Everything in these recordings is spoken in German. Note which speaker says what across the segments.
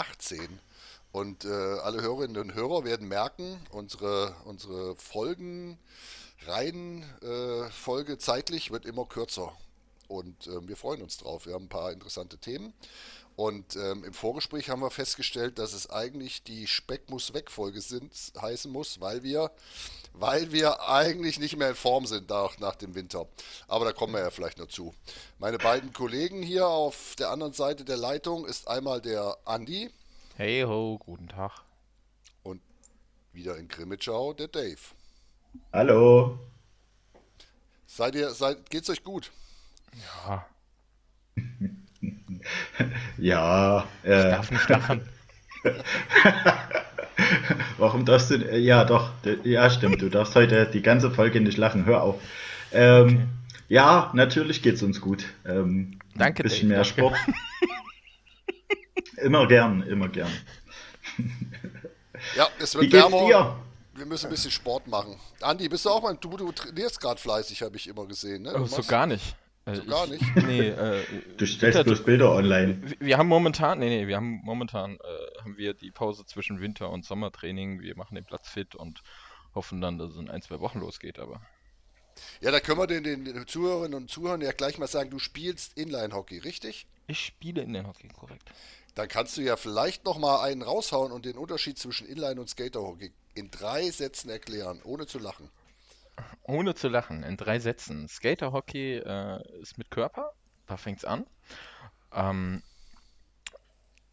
Speaker 1: 18. Und äh, alle Hörerinnen und Hörer werden merken, unsere, unsere Folgen, Reihenfolge äh, zeitlich wird immer kürzer. Und äh, wir freuen uns drauf. Wir haben ein paar interessante Themen. Und ähm, im Vorgespräch haben wir festgestellt, dass es eigentlich die Speck muss weg Folge sind, heißen muss, weil wir, weil wir eigentlich nicht mehr in Form sind nach, nach dem Winter. Aber da kommen wir ja vielleicht noch zu. Meine beiden Kollegen hier auf der anderen Seite der Leitung ist einmal der Andi.
Speaker 2: Hey ho, guten Tag.
Speaker 1: Und wieder in Grimmitschau der Dave.
Speaker 3: Hallo.
Speaker 1: Seid ihr, seid, geht's euch gut?
Speaker 2: Ja.
Speaker 3: ja.
Speaker 2: Äh, ich darf nicht lachen.
Speaker 3: Warum darfst du. Ja, doch. Ja, stimmt. Du darfst heute die ganze Folge nicht lachen. Hör auf. Ähm, okay. Ja, natürlich geht's uns gut. Ähm,
Speaker 2: danke,
Speaker 3: bisschen Dave, mehr Sport. immer gern, immer gern.
Speaker 1: ja, es wird
Speaker 3: Wie geht's wärmer. Dir?
Speaker 1: Wir müssen ein bisschen Sport machen. Andi, bist du auch mal. Du, du trainierst gerade fleißig, habe ich immer gesehen. Ne?
Speaker 2: Oh, so gar nicht.
Speaker 1: So gar nicht?
Speaker 2: Nee, äh,
Speaker 3: du stellst bloß Bilder online.
Speaker 2: Wir haben momentan, nee, nee, wir haben momentan äh, haben wir die Pause zwischen Winter- und Sommertraining. Wir machen den Platz fit und hoffen dann, dass es in ein, zwei Wochen losgeht, aber.
Speaker 1: Ja, da können wir den, den, den Zuhörerinnen und Zuhörern ja gleich mal sagen, du spielst Inline-Hockey, richtig?
Speaker 2: Ich spiele Inline-Hockey, korrekt.
Speaker 1: Dann kannst du ja vielleicht noch mal einen raushauen und den Unterschied zwischen Inline- und Skater-Hockey in drei Sätzen erklären, ohne zu lachen.
Speaker 2: Ohne zu lachen, in drei Sätzen. Skaterhockey äh, ist mit Körper, da fängt es an. Ähm,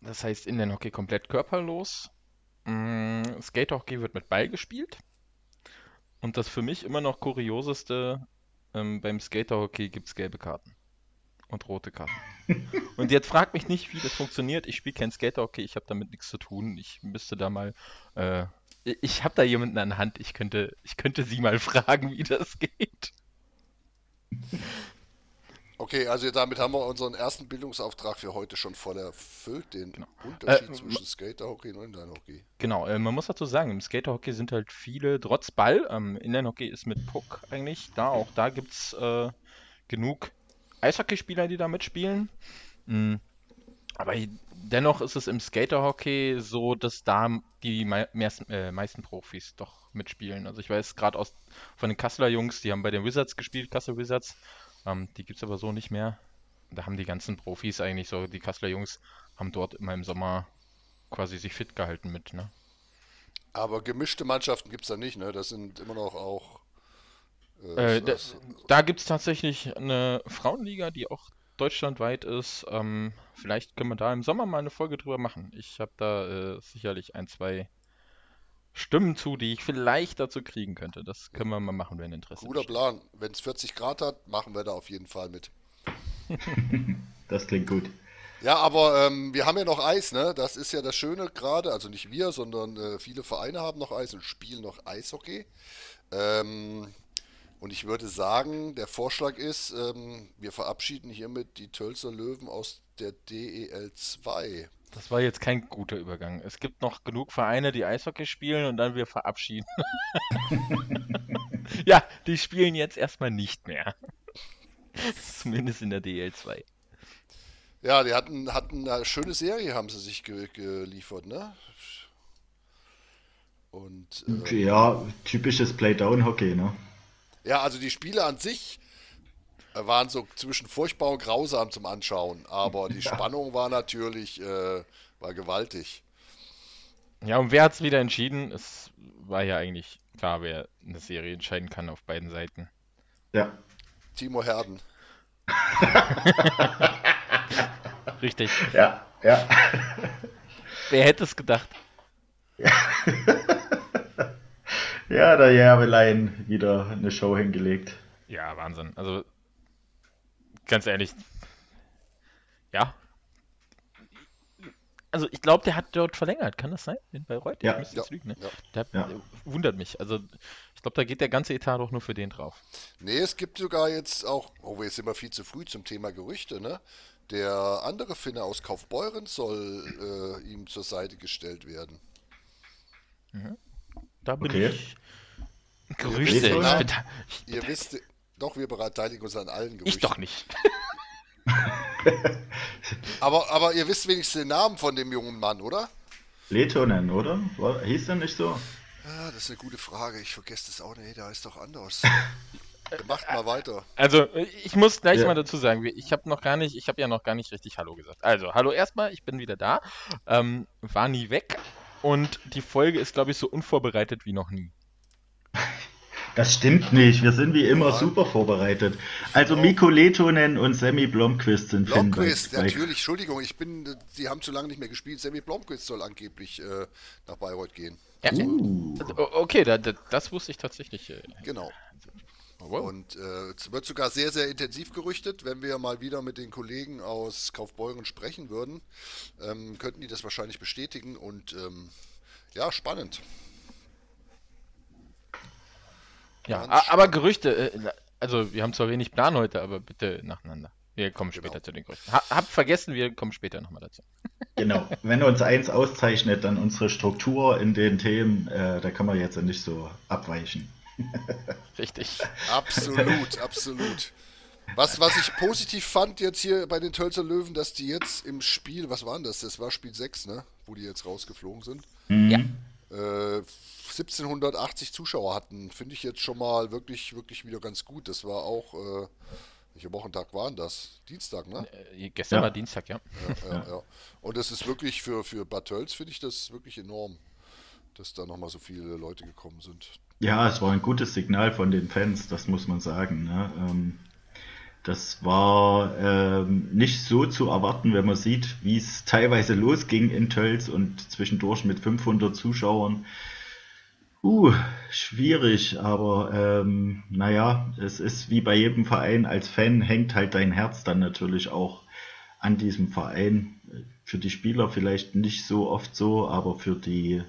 Speaker 2: das heißt, Inline-Hockey komplett körperlos. Mm, Skaterhockey wird mit Ball gespielt. Und das für mich immer noch kurioseste, ähm, beim Skaterhockey gibt es gelbe Karten und rote Karten. und jetzt fragt mich nicht, wie das funktioniert. Ich spiele kein Skaterhockey, ich habe damit nichts zu tun. Ich müsste da mal äh, ich habe da jemanden an Hand. Ich könnte, ich könnte sie mal fragen, wie das geht.
Speaker 1: Okay, also damit haben wir unseren ersten Bildungsauftrag für heute schon voll erfüllt, den genau. Unterschied äh, zwischen Skaterhockey und Inline-Hockey.
Speaker 2: Genau, äh, man muss dazu sagen, im Skaterhockey sind halt viele, trotz Ball, ähm, Inline-Hockey ist mit Puck eigentlich da, auch da gibt es äh, genug Eishockeyspieler, die da mitspielen. Mhm. Aber dennoch ist es im Skaterhockey so, dass da die mei meisten, äh, meisten Profis doch mitspielen. Also ich weiß gerade aus von den Kasseler Jungs, die haben bei den Wizards gespielt, Kassel Wizards. Ähm, die gibt es aber so nicht mehr. Da haben die ganzen Profis eigentlich so, die Kasseler Jungs haben dort immer im Sommer quasi sich fit gehalten mit, ne?
Speaker 1: Aber gemischte Mannschaften gibt es da nicht, ne? Das sind immer noch auch.
Speaker 2: Äh, äh, da, da gibt es tatsächlich eine Frauenliga, die auch deutschlandweit ist. Ähm, vielleicht können wir da im Sommer mal eine Folge drüber machen. Ich habe da äh, sicherlich ein, zwei Stimmen zu, die ich vielleicht dazu kriegen könnte. Das können wir mal machen, wenn Interesse
Speaker 1: Guter besteht. Plan. Wenn es 40 Grad hat, machen wir da auf jeden Fall mit.
Speaker 3: das klingt gut.
Speaker 1: Ja, aber ähm, wir haben ja noch Eis, ne? Das ist ja das Schöne gerade. Also nicht wir, sondern äh, viele Vereine haben noch Eis und spielen noch Eishockey. Ähm, und ich würde sagen, der Vorschlag ist, ähm, wir verabschieden hiermit die Tölzer Löwen aus der DEL 2.
Speaker 2: Das war jetzt kein guter Übergang. Es gibt noch genug Vereine, die Eishockey spielen und dann wir verabschieden. ja, die spielen jetzt erstmal nicht mehr. Zumindest in der DEL 2.
Speaker 1: Ja, die hatten, hatten eine schöne Serie, haben sie sich ge geliefert, ne?
Speaker 3: Und, äh, ja, typisches Playdown-Hockey, ne?
Speaker 1: Ja, also die Spiele an sich waren so zwischen furchtbar und grausam zum Anschauen, aber die ja. Spannung war natürlich äh, war gewaltig.
Speaker 2: Ja, und wer hat es wieder entschieden? Es war ja eigentlich klar, wer eine Serie entscheiden kann auf beiden Seiten.
Speaker 3: Ja.
Speaker 1: Timo Herden.
Speaker 2: Richtig.
Speaker 3: Ja, ja.
Speaker 2: Wer hätte es gedacht?
Speaker 3: Ja. Ja, der Järbelein wieder eine Show hingelegt.
Speaker 2: Ja, Wahnsinn. Also, ganz ehrlich. Ja. Also, ich glaube, der hat dort verlängert. Kann das sein? In Bayreuth?
Speaker 3: Ja.
Speaker 2: Ich ja. Lügen, ne?
Speaker 1: ja.
Speaker 2: Der ja. wundert mich. Also, ich glaube, da geht der ganze Etat doch nur für den drauf.
Speaker 1: Nee, es gibt sogar jetzt auch, oh, wir sind immer viel zu früh zum Thema Gerüchte, ne? Der andere Finne aus Kaufbeuren soll äh, ihm zur Seite gestellt werden.
Speaker 2: Mhm. Da bin okay. ich. Grüße.
Speaker 1: Ihr, wisst, ihr wisst, doch, wir beteiligen uns an allen
Speaker 2: Gerüchten. Ich doch nicht.
Speaker 1: aber, aber ihr wisst wenigstens den Namen von dem jungen Mann, oder?
Speaker 3: Letonen, oder? Hieß er nicht so?
Speaker 1: Ja, das ist eine gute Frage. Ich vergesse das auch nicht. Der heißt doch anders. Macht mal weiter.
Speaker 2: Also, ich muss gleich ja. mal dazu sagen, ich habe noch gar nicht, ich habe ja noch gar nicht richtig Hallo gesagt. Also, hallo erstmal, ich bin wieder da. Ähm, war nie weg und die Folge ist, glaube ich, so unvorbereitet wie noch nie.
Speaker 3: Das stimmt nicht. Wir sind wie immer ja. super vorbereitet. Also. Miko Letonen und Sammy Blomqvist sind
Speaker 1: Blomqvist, natürlich. Entschuldigung, ich bin, die haben zu lange nicht mehr gespielt. Sammy Blomqvist soll angeblich äh, nach Bayreuth gehen.
Speaker 2: Ja, uh. Okay, da, da, das wusste ich tatsächlich. Äh,
Speaker 1: genau. Oh, wow. Und äh, es wird sogar sehr, sehr intensiv gerüchtet. Wenn wir mal wieder mit den Kollegen aus Kaufbeuren sprechen würden, ähm, könnten die das wahrscheinlich bestätigen. Und ähm, ja, spannend.
Speaker 2: Ja, aber Gerüchte, äh, also wir haben zwar wenig Plan heute, aber bitte nacheinander. Wir kommen genau. später zu den Gerüchten. Ha, habt vergessen, wir kommen später nochmal dazu.
Speaker 3: Genau, wenn uns eins auszeichnet, dann unsere Struktur in den Themen, äh, da kann man jetzt nicht so abweichen.
Speaker 2: Richtig.
Speaker 1: Absolut, absolut. Was, was ich positiv fand jetzt hier bei den Tölzer Löwen, dass die jetzt im Spiel, was war denn das? Das war Spiel 6, ne? Wo die jetzt rausgeflogen sind.
Speaker 2: Mhm. Ja.
Speaker 1: Äh, 1780 Zuschauer hatten, finde ich jetzt schon mal wirklich, wirklich wieder ganz gut. Das war auch, äh, welcher Wochentag war denn das? Dienstag, ne?
Speaker 2: Äh, gestern ja. war Dienstag, ja.
Speaker 1: Ja, ja, ja. Und das ist wirklich für, für Bad Tölz, finde ich das wirklich enorm, dass da nochmal so viele Leute gekommen sind.
Speaker 3: Ja, es war ein gutes Signal von den Fans, das muss man sagen. Ne? Ähm, das war ähm, nicht so zu erwarten, wenn man sieht, wie es teilweise losging in Tölz und zwischendurch mit 500 Zuschauern. Uh, schwierig, aber ähm, naja, es ist wie bei jedem Verein, als Fan hängt halt dein Herz dann natürlich auch an diesem Verein. Für die Spieler vielleicht nicht so oft so, aber für die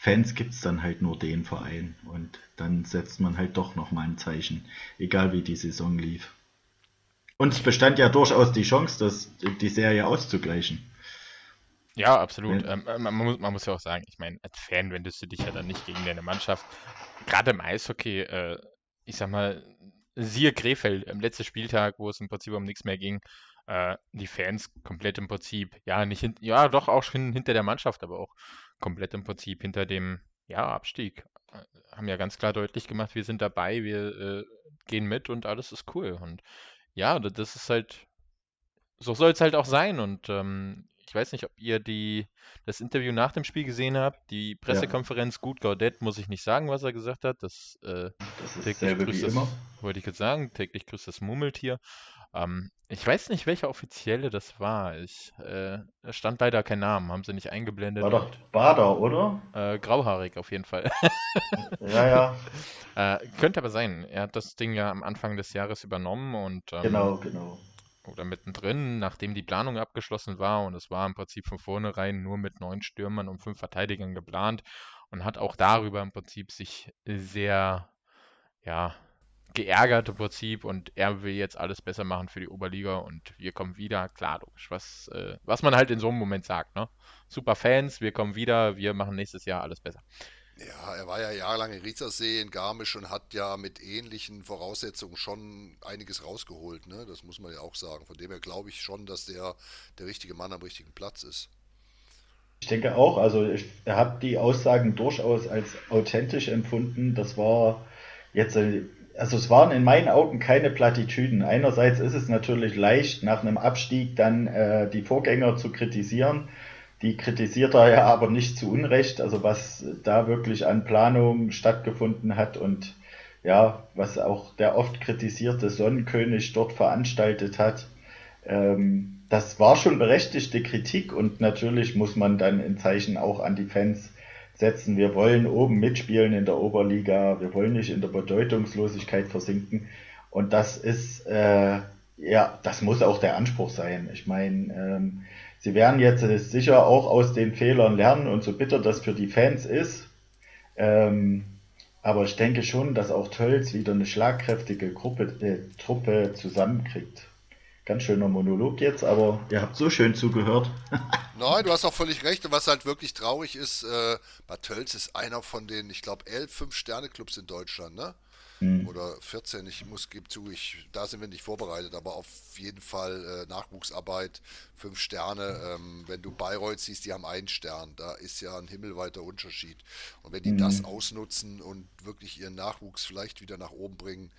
Speaker 3: Fans gibt es dann halt nur den Verein und dann setzt man halt doch nochmal ein Zeichen, egal wie die Saison lief. Und es bestand ja durchaus die Chance, das, die Serie auszugleichen.
Speaker 2: Ja, absolut. Ja. Ähm, man, muss, man, muss, ja auch sagen, ich meine, als Fan wendest du dich ja dann nicht gegen deine Mannschaft. Gerade im Eishockey, äh, ich sag mal, siehe Krefeld, am letzten Spieltag, wo es im Prinzip um nichts mehr ging, äh, die Fans komplett im Prinzip, ja, nicht hin, ja, doch auch schon hinter der Mannschaft, aber auch komplett im Prinzip hinter dem, ja, Abstieg. Äh, haben ja ganz klar deutlich gemacht, wir sind dabei, wir äh, gehen mit und alles ist cool. Und ja, das ist halt, so soll es halt auch sein. Und ähm, ich weiß nicht, ob ihr die, das Interview nach dem Spiel gesehen habt. Die Pressekonferenz, ja. gut, Gaudet, muss ich nicht sagen, was er gesagt hat. Das, äh,
Speaker 3: das täglich grüßt das,
Speaker 2: wollte ich jetzt sagen, täglich grüßt das Murmeltier. Ähm, ich weiß nicht, welcher Offizielle das war. Ich äh, stand leider kein Name, haben sie nicht eingeblendet.
Speaker 3: War doch Bader, oder?
Speaker 2: Äh, grauhaarig auf jeden Fall.
Speaker 3: ja, ja.
Speaker 2: Äh, könnte aber sein. Er hat das Ding ja am Anfang des Jahres übernommen und.
Speaker 3: Ähm, genau, genau.
Speaker 2: Oder mittendrin, nachdem die Planung abgeschlossen war und es war im Prinzip von vornherein nur mit neun Stürmern und fünf Verteidigern geplant und hat auch darüber im Prinzip sich sehr, ja, geärgert im Prinzip und er will jetzt alles besser machen für die Oberliga und wir kommen wieder. Klar, logisch, was, äh, was man halt in so einem Moment sagt, ne? Super Fans, wir kommen wieder, wir machen nächstes Jahr alles besser.
Speaker 1: Ja, er war ja jahrelang in Riesersee in Garmisch und hat ja mit ähnlichen Voraussetzungen schon einiges rausgeholt, ne? Das muss man ja auch sagen. Von dem her glaube ich schon, dass der der richtige Mann am richtigen Platz ist.
Speaker 3: Ich denke auch, also ich habe die Aussagen durchaus als authentisch empfunden. Das war jetzt also es waren in meinen Augen keine Plattitüden. Einerseits ist es natürlich leicht, nach einem Abstieg dann äh, die Vorgänger zu kritisieren. Die kritisiert er ja aber nicht zu Unrecht, also was da wirklich an Planung stattgefunden hat und ja, was auch der oft kritisierte Sonnenkönig dort veranstaltet hat. Ähm, das war schon berechtigte Kritik und natürlich muss man dann in Zeichen auch an die Fans setzen. Wir wollen oben mitspielen in der Oberliga. Wir wollen nicht in der Bedeutungslosigkeit versinken. Und das ist, äh, ja, das muss auch der Anspruch sein. Ich meine, ähm, sie werden jetzt sicher auch aus den Fehlern lernen und so bitter das für die Fans ist. Ähm, aber ich denke schon, dass auch Tölz wieder eine schlagkräftige Gruppe, äh, Truppe zusammenkriegt. Ganz schöner Monolog jetzt, aber ihr habt so schön zugehört.
Speaker 1: Nein, du hast auch völlig recht. Und was halt wirklich traurig ist, äh, Bad Tölz ist einer von den, ich glaube, elf Fünf-Sterne-Clubs in Deutschland, ne? hm. oder 14. Ich muss, gebe zu, ich, da sind wir nicht vorbereitet, aber auf jeden Fall äh, Nachwuchsarbeit, fünf Sterne. Ähm, wenn du Bayreuth siehst, die haben einen Stern. Da ist ja ein himmelweiter Unterschied. Und wenn die hm. das ausnutzen und wirklich ihren Nachwuchs vielleicht wieder nach oben bringen,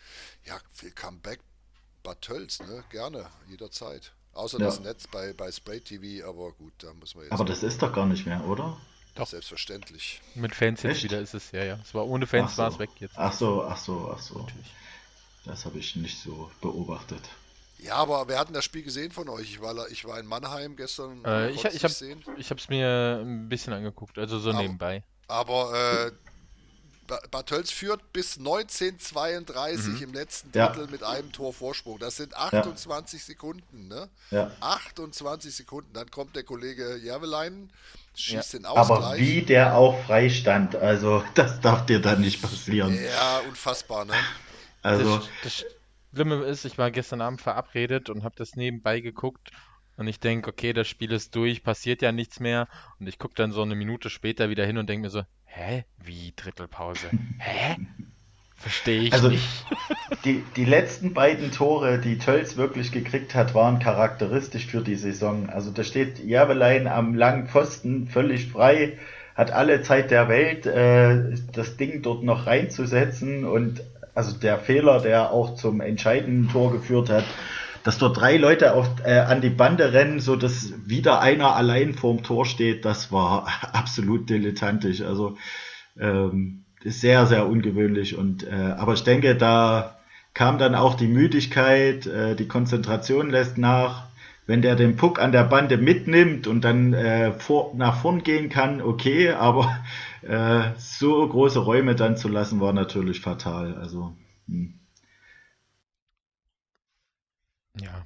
Speaker 1: ja, willkommen back, Bad Tölz, ne? Gerne, jederzeit. Außer ja. das Netz bei, bei Spray TV, aber gut, da muss man
Speaker 3: jetzt. Aber das ist doch gar nicht mehr, oder?
Speaker 1: Doch. Selbstverständlich.
Speaker 2: Mit Fans jetzt Echt? wieder ist es, ja, ja. Es war ohne Fans, so. war es weg jetzt.
Speaker 3: Ach so, ach so, ach so. Natürlich. Das habe ich nicht so beobachtet.
Speaker 1: Ja, aber wer hat denn das Spiel gesehen von euch? Ich war, ich war in Mannheim gestern.
Speaker 2: Äh, ich ich habe es mir ein bisschen angeguckt, also so
Speaker 1: aber,
Speaker 2: nebenbei.
Speaker 1: Aber äh, Bad Tölz führt bis 1932 mhm. im letzten Drittel ja. mit einem Tor Vorsprung. Das sind 28 ja. Sekunden, ne? Ja. 28 Sekunden. Dann kommt der Kollege Järvelein, schießt den Ausgleich.
Speaker 3: Aber wie der auch frei stand, also das darf dir dann nicht passieren.
Speaker 1: Ja, unfassbar, ne?
Speaker 2: Also das, das Schlimme ist, ich war gestern Abend verabredet und habe das nebenbei geguckt und ich denke, okay, das Spiel ist durch, passiert ja nichts mehr. Und ich gucke dann so eine Minute später wieder hin und denke mir so, hä? Wie Drittelpause? Hä? Verstehe ich
Speaker 3: also,
Speaker 2: nicht.
Speaker 3: Die, die letzten beiden Tore, die Tölz wirklich gekriegt hat, waren charakteristisch für die Saison. Also da steht Järvelein am langen Pfosten völlig frei, hat alle Zeit der Welt, äh, das Ding dort noch reinzusetzen und also der Fehler, der auch zum entscheidenden Tor geführt hat, dass dort drei Leute auf, äh, an die Bande rennen, so dass wieder einer allein vorm Tor steht, das war absolut dilettantisch. Also ähm, sehr, sehr ungewöhnlich. Und äh, aber ich denke, da kam dann auch die Müdigkeit, äh, die Konzentration lässt nach. Wenn der den Puck an der Bande mitnimmt und dann äh, vor, nach vorn gehen kann, okay, aber äh, so große Räume dann zu lassen, war natürlich fatal. Also hm.
Speaker 2: Ja.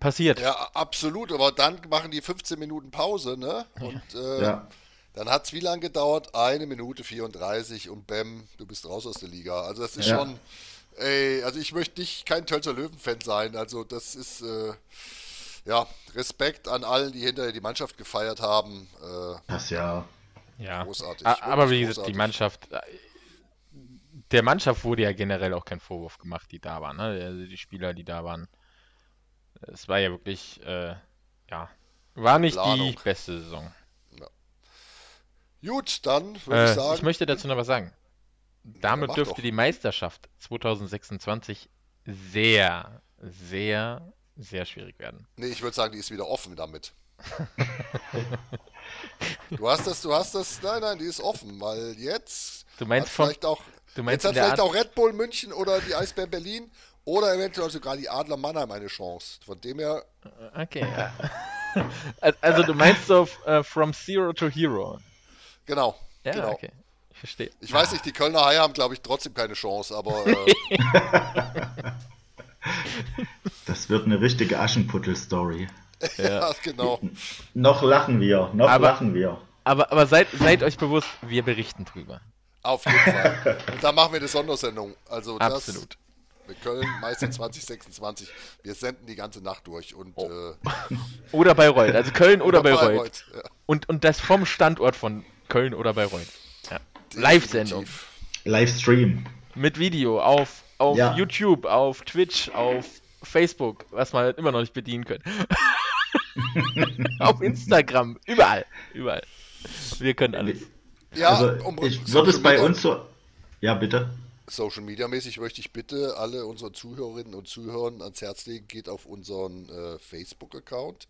Speaker 2: Passiert.
Speaker 1: Ja, absolut, aber dann machen die 15 Minuten Pause, ne? Und äh, ja. dann hat es wie lange gedauert? Eine Minute 34 und bäm, du bist raus aus der Liga. Also das ist ja. schon, ey, also ich möchte nicht kein Tölzer Löwen-Fan sein. Also das ist, äh, ja, Respekt an allen, die hinterher die Mannschaft gefeiert haben.
Speaker 3: Äh, das ja.
Speaker 2: Ja. Großartig. Aber wie gesagt, die Mannschaft, äh, der Mannschaft wurde ja generell auch kein Vorwurf gemacht, die da waren. Ne? Also die Spieler, die da waren es war ja wirklich, äh, ja, war nicht Planung. die beste Saison. Ja.
Speaker 1: Gut, dann würde äh, ich sagen.
Speaker 2: Ich möchte dazu noch was sagen. Damit ja, dürfte doch. die Meisterschaft 2026 sehr, sehr, sehr schwierig werden.
Speaker 1: Nee, ich würde sagen, die ist wieder offen damit. du hast das, du hast das, nein, nein, die ist offen, weil jetzt
Speaker 2: du meinst von,
Speaker 1: vielleicht auch, du meinst jetzt hat vielleicht auch Red Bull München oder die Eisbären Berlin oder eventuell sogar die Adler Mannheim eine Chance. Von dem her.
Speaker 2: Okay, ja. also du meinst so uh, From Zero to Hero.
Speaker 1: Genau.
Speaker 2: Ja,
Speaker 1: genau.
Speaker 2: okay. Ich verstehe.
Speaker 1: Ich weiß nicht, die Kölner Haie haben, glaube ich, trotzdem keine Chance, aber. Äh...
Speaker 3: das wird eine richtige Aschenputtel-Story.
Speaker 1: ja, genau.
Speaker 3: Noch lachen wir, noch aber, lachen wir.
Speaker 2: Aber, aber seid, seid euch bewusst, wir berichten drüber.
Speaker 1: Auf jeden Fall. Und da machen wir eine Sondersendung. Also das,
Speaker 2: Absolut.
Speaker 1: Mit Köln, Meister 2026. Wir senden die ganze Nacht durch. Und, oh. äh,
Speaker 2: oder Bayreuth. Also Köln oder, oder Bayreuth. Bayreuth ja. und, und das vom Standort von Köln oder Bayreuth. Ja. Live-Sendung.
Speaker 3: Livestream.
Speaker 2: Mit Video auf, auf ja. YouTube, auf Twitch, auf Facebook, was man immer noch nicht bedienen können. auf Instagram, überall. Überall. Wir können alles.
Speaker 3: Ja, also, um, ich würde es bei uns so. Ja, bitte.
Speaker 1: Social Media mäßig möchte ich bitte alle unsere Zuhörerinnen und Zuhörer ans Herz legen, geht auf unseren äh, Facebook-Account.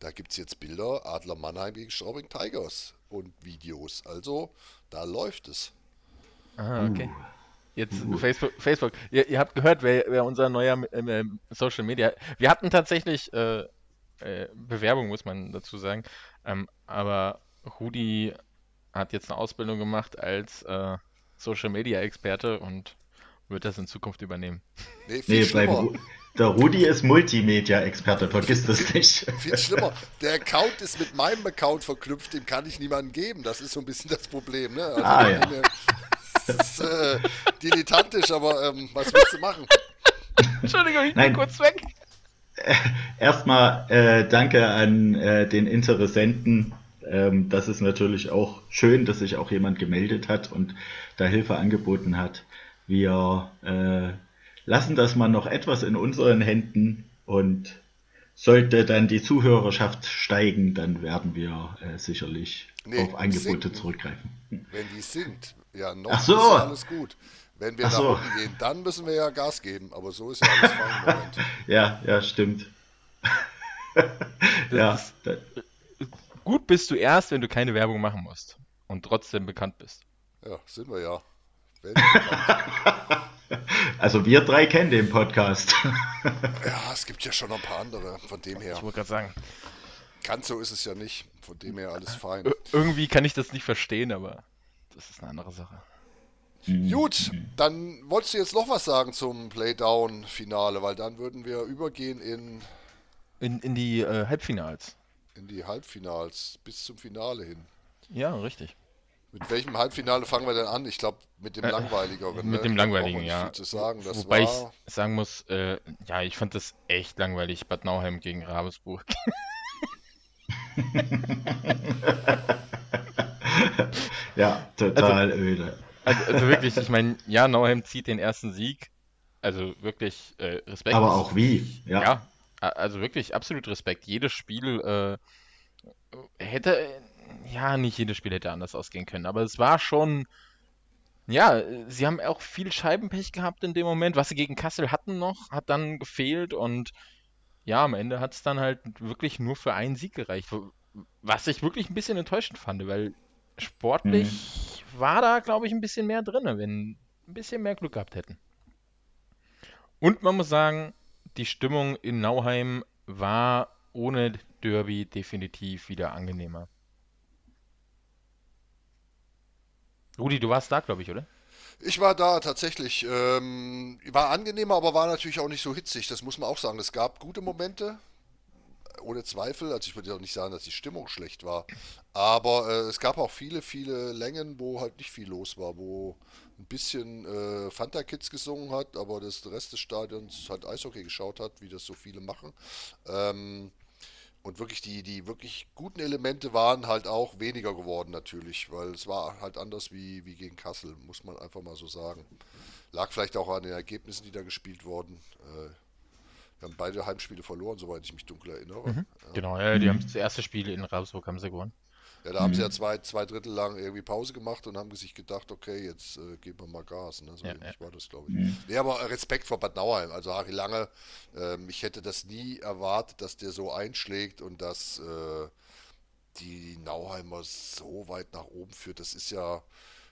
Speaker 1: Da gibt es jetzt Bilder Adler Mannheim gegen Straubing Tigers und Videos. Also, da läuft es.
Speaker 2: Ah, okay. Uh. Jetzt uh. Facebook, Facebook. Ihr, ihr, habt gehört, wer, wer unser neuer äh, Social Media. Wir hatten tatsächlich äh, äh, Bewerbung, muss man dazu sagen. Ähm, aber Rudi hat jetzt eine Ausbildung gemacht als äh, Social Media Experte und wird das in Zukunft übernehmen.
Speaker 3: Nee, viel nee, schlimmer. Der Rudi ist Multimedia-Experte, vergiss das nicht.
Speaker 1: Viel schlimmer. Der Account ist mit meinem Account verknüpft, dem kann ich niemanden geben. Das ist so ein bisschen das Problem. Ne? Also
Speaker 3: ah, ja.
Speaker 1: Das ist äh, dilettantisch, aber ähm, was willst du machen?
Speaker 2: Entschuldigung, ich bin kurz weg.
Speaker 3: Erstmal äh, danke an äh, den Interessenten ähm, das ist natürlich auch schön, dass sich auch jemand gemeldet hat und da Hilfe angeboten hat. Wir äh, lassen das mal noch etwas in unseren Händen und sollte dann die Zuhörerschaft steigen, dann werden wir äh, sicherlich nee, auf Angebote sinken. zurückgreifen.
Speaker 1: Wenn die sind, ja, noch
Speaker 3: Ach so.
Speaker 1: ist alles gut. Wenn wir Ach nach so. unten gehen, dann müssen wir ja Gas geben, aber so ist ja alles fein
Speaker 3: ja, ja, stimmt.
Speaker 2: ja. Gut bist du erst, wenn du keine Werbung machen musst und trotzdem bekannt bist.
Speaker 1: Ja, sind wir ja.
Speaker 3: also wir drei kennen den Podcast.
Speaker 1: ja, es gibt ja schon noch ein paar andere, von dem her.
Speaker 2: Ich wollte gerade sagen.
Speaker 1: Ganz so ist es ja nicht, von dem her alles fein.
Speaker 2: irgendwie kann ich das nicht verstehen, aber das ist eine andere Sache.
Speaker 1: Gut, dann wolltest du jetzt noch was sagen zum Playdown-Finale, weil dann würden wir übergehen in.
Speaker 2: In, in die äh, Halbfinals.
Speaker 1: In die Halbfinals, bis zum Finale hin.
Speaker 2: Ja, richtig.
Speaker 1: Mit welchem Halbfinale fangen wir denn an? Ich glaube, mit dem äh, langweiligeren.
Speaker 2: Mit ne? dem langweiligen, ja.
Speaker 1: Sagen. Das
Speaker 2: Wobei war... ich sagen muss, äh, ja, ich fand das echt langweilig. Bad Nauheim gegen Ravensburg.
Speaker 3: ja, total also, öde.
Speaker 2: Also, also, wirklich, ich meine, ja, Nauheim zieht den ersten Sieg. Also wirklich äh, Respekt.
Speaker 3: Aber auch wie,
Speaker 2: ja. Ja, also wirklich absolut Respekt. Jedes Spiel äh, hätte ja, nicht jedes Spiel hätte anders ausgehen können, aber es war schon, ja, sie haben auch viel Scheibenpech gehabt in dem Moment. Was sie gegen Kassel hatten noch, hat dann gefehlt und ja, am Ende hat es dann halt wirklich nur für einen Sieg gereicht. Was ich wirklich ein bisschen enttäuschend fand, weil sportlich mhm. war da, glaube ich, ein bisschen mehr drin, wenn ein bisschen mehr Glück gehabt hätten. Und man muss sagen, die Stimmung in Nauheim war ohne Derby definitiv wieder angenehmer. Rudi, du warst da, glaube ich, oder?
Speaker 1: Ich war da tatsächlich. Ähm, war angenehmer, aber war natürlich auch nicht so hitzig. Das muss man auch sagen. Es gab gute Momente, ohne Zweifel. Also ich würde auch nicht sagen, dass die Stimmung schlecht war. Aber äh, es gab auch viele, viele Längen, wo halt nicht viel los war, wo ein bisschen äh, Fanta Kids gesungen hat, aber das Rest des Stadions halt Eishockey geschaut hat, wie das so viele machen. Ähm, und wirklich die, die wirklich guten Elemente waren halt auch weniger geworden natürlich, weil es war halt anders wie, wie gegen Kassel, muss man einfach mal so sagen. Lag vielleicht auch an den Ergebnissen, die da gespielt wurden. Äh, wir haben beide Heimspiele verloren, soweit ich mich dunkel erinnere. Mhm.
Speaker 2: Ja. Genau, ja, die mhm. haben das erste Spiel in Ravensburg haben sie gewonnen.
Speaker 1: Ja, da mhm. haben sie ja mhm. zwei, zwei Drittel lang irgendwie Pause gemacht und haben sich gedacht, okay, jetzt äh, geben wir mal Gas. Ne? So ja, ja. war das, glaube ich. Mhm. Nee, aber Respekt vor Bad Nauheim. Also Harry Lange, ähm, ich hätte das nie erwartet, dass der so einschlägt und dass äh, die Nauheimer so weit nach oben führt. Das ist ja,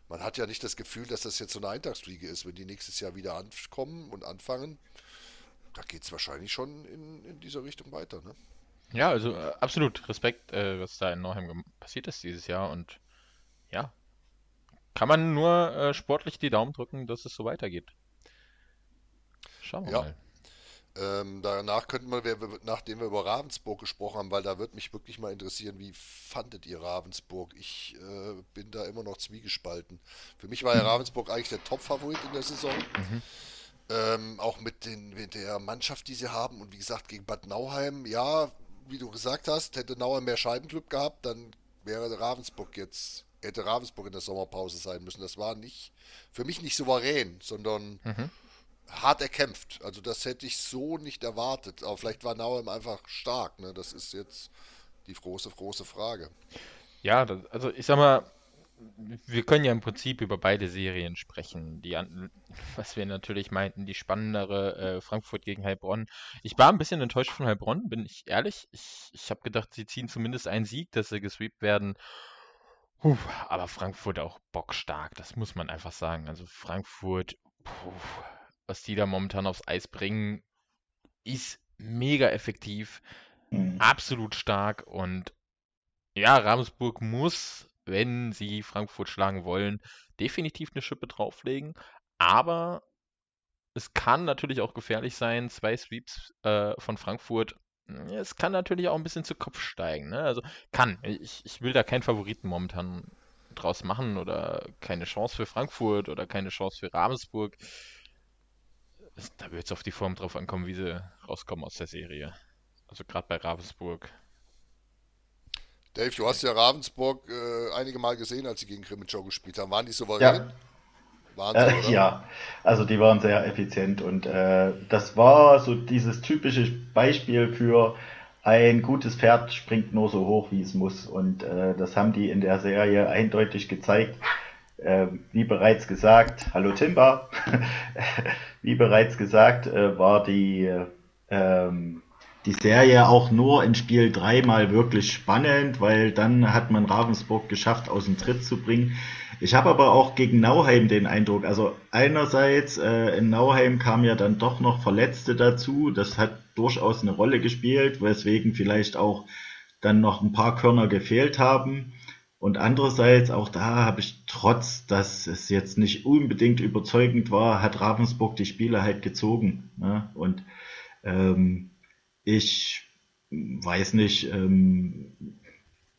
Speaker 1: man hat ja nicht das Gefühl, dass das jetzt so eine Eintagsfliege ist, wenn die nächstes Jahr wieder ankommen und anfangen. Da geht es wahrscheinlich schon in, in dieser Richtung weiter. Ne?
Speaker 2: Ja, also äh, absolut Respekt, äh, was da in Neuheim passiert ist dieses Jahr und ja, kann man nur äh, sportlich die Daumen drücken, dass es so weitergeht. Schauen wir ja. mal.
Speaker 1: Ähm, danach könnten wir, nachdem wir über Ravensburg gesprochen haben, weil da würde mich wirklich mal interessieren, wie fandet ihr Ravensburg? Ich äh, bin da immer noch zwiegespalten. Für mich war ja Ravensburg eigentlich der Top-Favorit in der Saison. Mhm. Ähm, auch mit, den, mit der Mannschaft, die sie haben. Und wie gesagt, gegen Bad Nauheim, ja, wie du gesagt hast, hätte Nauer mehr Scheibenglück gehabt, dann wäre Ravensburg jetzt, hätte Ravensburg in der Sommerpause sein müssen. Das war nicht, für mich nicht souverän, sondern mhm. hart erkämpft. Also das hätte ich so nicht erwartet. Aber vielleicht war Nauheim einfach stark. Ne? Das ist jetzt die große, große Frage.
Speaker 2: Ja, das, also ich sag mal, wir können ja im Prinzip über beide Serien sprechen. Die, was wir natürlich meinten, die spannendere äh, Frankfurt gegen Heilbronn. Ich war ein bisschen enttäuscht von Heilbronn, bin ich ehrlich. Ich, ich habe gedacht, sie ziehen zumindest einen Sieg, dass sie gesweept werden. Puh, aber Frankfurt auch bockstark, das muss man einfach sagen. Also Frankfurt, puh, was die da momentan aufs Eis bringen, ist mega effektiv, mhm. absolut stark und ja, Ravensburg muss wenn sie Frankfurt schlagen wollen, definitiv eine Schippe drauflegen. Aber es kann natürlich auch gefährlich sein, zwei Sweeps äh, von Frankfurt. Es kann natürlich auch ein bisschen zu Kopf steigen. Ne? Also kann. Ich, ich will da keinen Favoriten momentan draus machen oder keine Chance für Frankfurt oder keine Chance für Ravensburg. Da wird es auf die Form drauf ankommen, wie sie rauskommen aus der Serie. Also gerade bei Ravensburg
Speaker 1: Dave, du hast ja Ravensburg äh, einige Mal gesehen, als sie gegen Krimitschau gespielt haben. Waren die souverän?
Speaker 3: Wahnsinn, äh, ja, also die waren sehr effizient und äh, das war so dieses typische Beispiel für ein gutes Pferd springt nur so hoch, wie es muss. Und äh, das haben die in der Serie eindeutig gezeigt. Äh, wie bereits gesagt, hallo Timba, wie bereits gesagt, äh, war die, ähm, die Serie auch nur in Spiel 3 mal wirklich spannend, weil dann hat man Ravensburg geschafft, aus dem Tritt zu bringen. Ich habe aber auch gegen Nauheim den Eindruck, also einerseits äh, in Nauheim kamen ja dann doch noch Verletzte dazu, das hat durchaus eine Rolle gespielt, weswegen vielleicht auch dann noch ein paar Körner gefehlt haben. Und andererseits, auch da habe ich trotz, dass es jetzt nicht unbedingt überzeugend war, hat Ravensburg die Spiele halt gezogen. Ne? Und ähm, ich weiß nicht, ähm,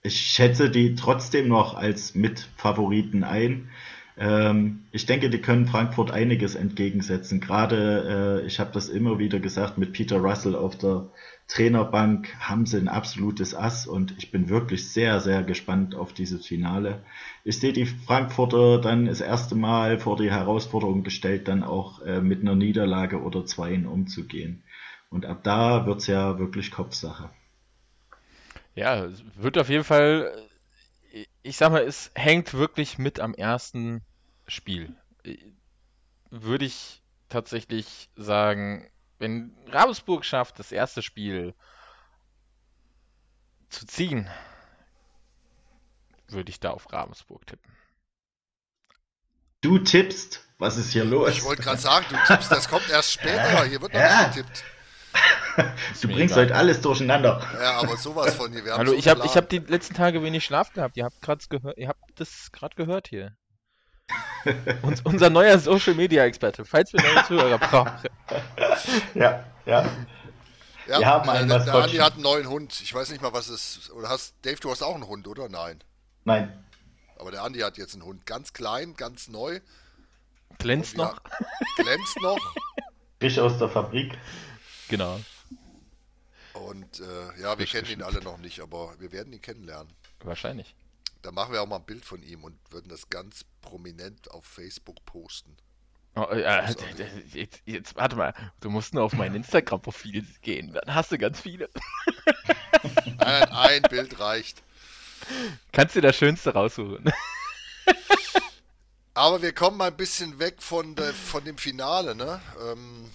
Speaker 3: ich schätze die trotzdem noch als Mitfavoriten ein. Ähm, ich denke, die können Frankfurt einiges entgegensetzen. Gerade, äh, ich habe das immer wieder gesagt, mit Peter Russell auf der Trainerbank haben sie ein absolutes Ass und ich bin wirklich sehr, sehr gespannt auf dieses Finale. Ich sehe die Frankfurter dann das erste Mal vor die Herausforderung gestellt, dann auch äh, mit einer Niederlage oder zweien umzugehen. Und ab da wird es ja wirklich Kopfsache.
Speaker 2: Ja, es wird auf jeden Fall, ich sag mal, es hängt wirklich mit am ersten Spiel. Würde ich tatsächlich sagen, wenn Ravensburg schafft, das erste Spiel zu ziehen, würde ich da auf Ravensburg tippen.
Speaker 3: Du tippst? Was ist hier los?
Speaker 1: Ich wollte gerade sagen, du tippst, das kommt erst später. Hier wird noch
Speaker 3: ja.
Speaker 1: nicht getippt.
Speaker 3: Du bringst heute alles durcheinander.
Speaker 1: Ja, aber sowas von hier.
Speaker 2: Hallo, so ich habe hab die letzten Tage wenig Schlaf gehabt. Ihr habt, gehört, ihr habt das gerade gehört hier. Und, unser neuer Social Media Experte, falls wir neue Zuhörer brauchen.
Speaker 3: Ja, ja.
Speaker 1: Ja, wir haben einen der, der Andi hat einen neuen Hund. Ich weiß nicht mal, was es ist. Oder hast, Dave, du hast auch einen Hund, oder? Nein.
Speaker 3: Nein.
Speaker 1: Aber der Andi hat jetzt einen Hund. Ganz klein, ganz neu.
Speaker 2: Glänzt noch.
Speaker 1: glänzt noch.
Speaker 3: Frisch aus der Fabrik.
Speaker 2: Genau.
Speaker 1: Und äh, ja, wir kennen ihn alle noch nicht, aber wir werden ihn kennenlernen.
Speaker 2: Wahrscheinlich.
Speaker 1: Da machen wir auch mal ein Bild von ihm und würden das ganz prominent auf Facebook posten.
Speaker 2: Oh, ja, jetzt, jetzt, warte mal, du musst nur auf mein Instagram-Profil gehen, dann hast du ganz viele.
Speaker 1: Nein, ein Bild reicht.
Speaker 2: Kannst du das Schönste raussuchen.
Speaker 1: Aber wir kommen mal ein bisschen weg von, der, von dem Finale, ne? Ähm,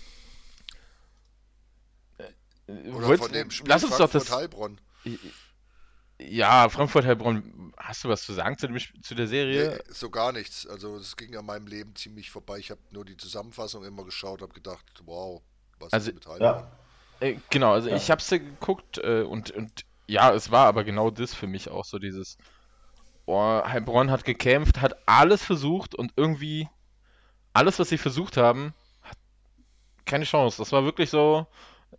Speaker 1: oder Wollt's, von dem Spiel
Speaker 2: lass uns Frankfurt doch das, Heilbronn. Ja, Frankfurt-Heilbronn, hast du was zu sagen zu, dem, zu der Serie?
Speaker 1: Nee, so gar nichts. Also es ging an meinem Leben ziemlich vorbei. Ich habe nur die Zusammenfassung immer geschaut, habe gedacht, wow, was
Speaker 2: also,
Speaker 1: ist mit Heilbronn?
Speaker 2: Ja. Äh, genau, also ja. ich habe sie geguckt äh, und, und ja, es war aber genau das für mich auch so dieses, oh, Heilbronn hat gekämpft, hat alles versucht und irgendwie alles, was sie versucht haben, hat keine Chance. Das war wirklich so,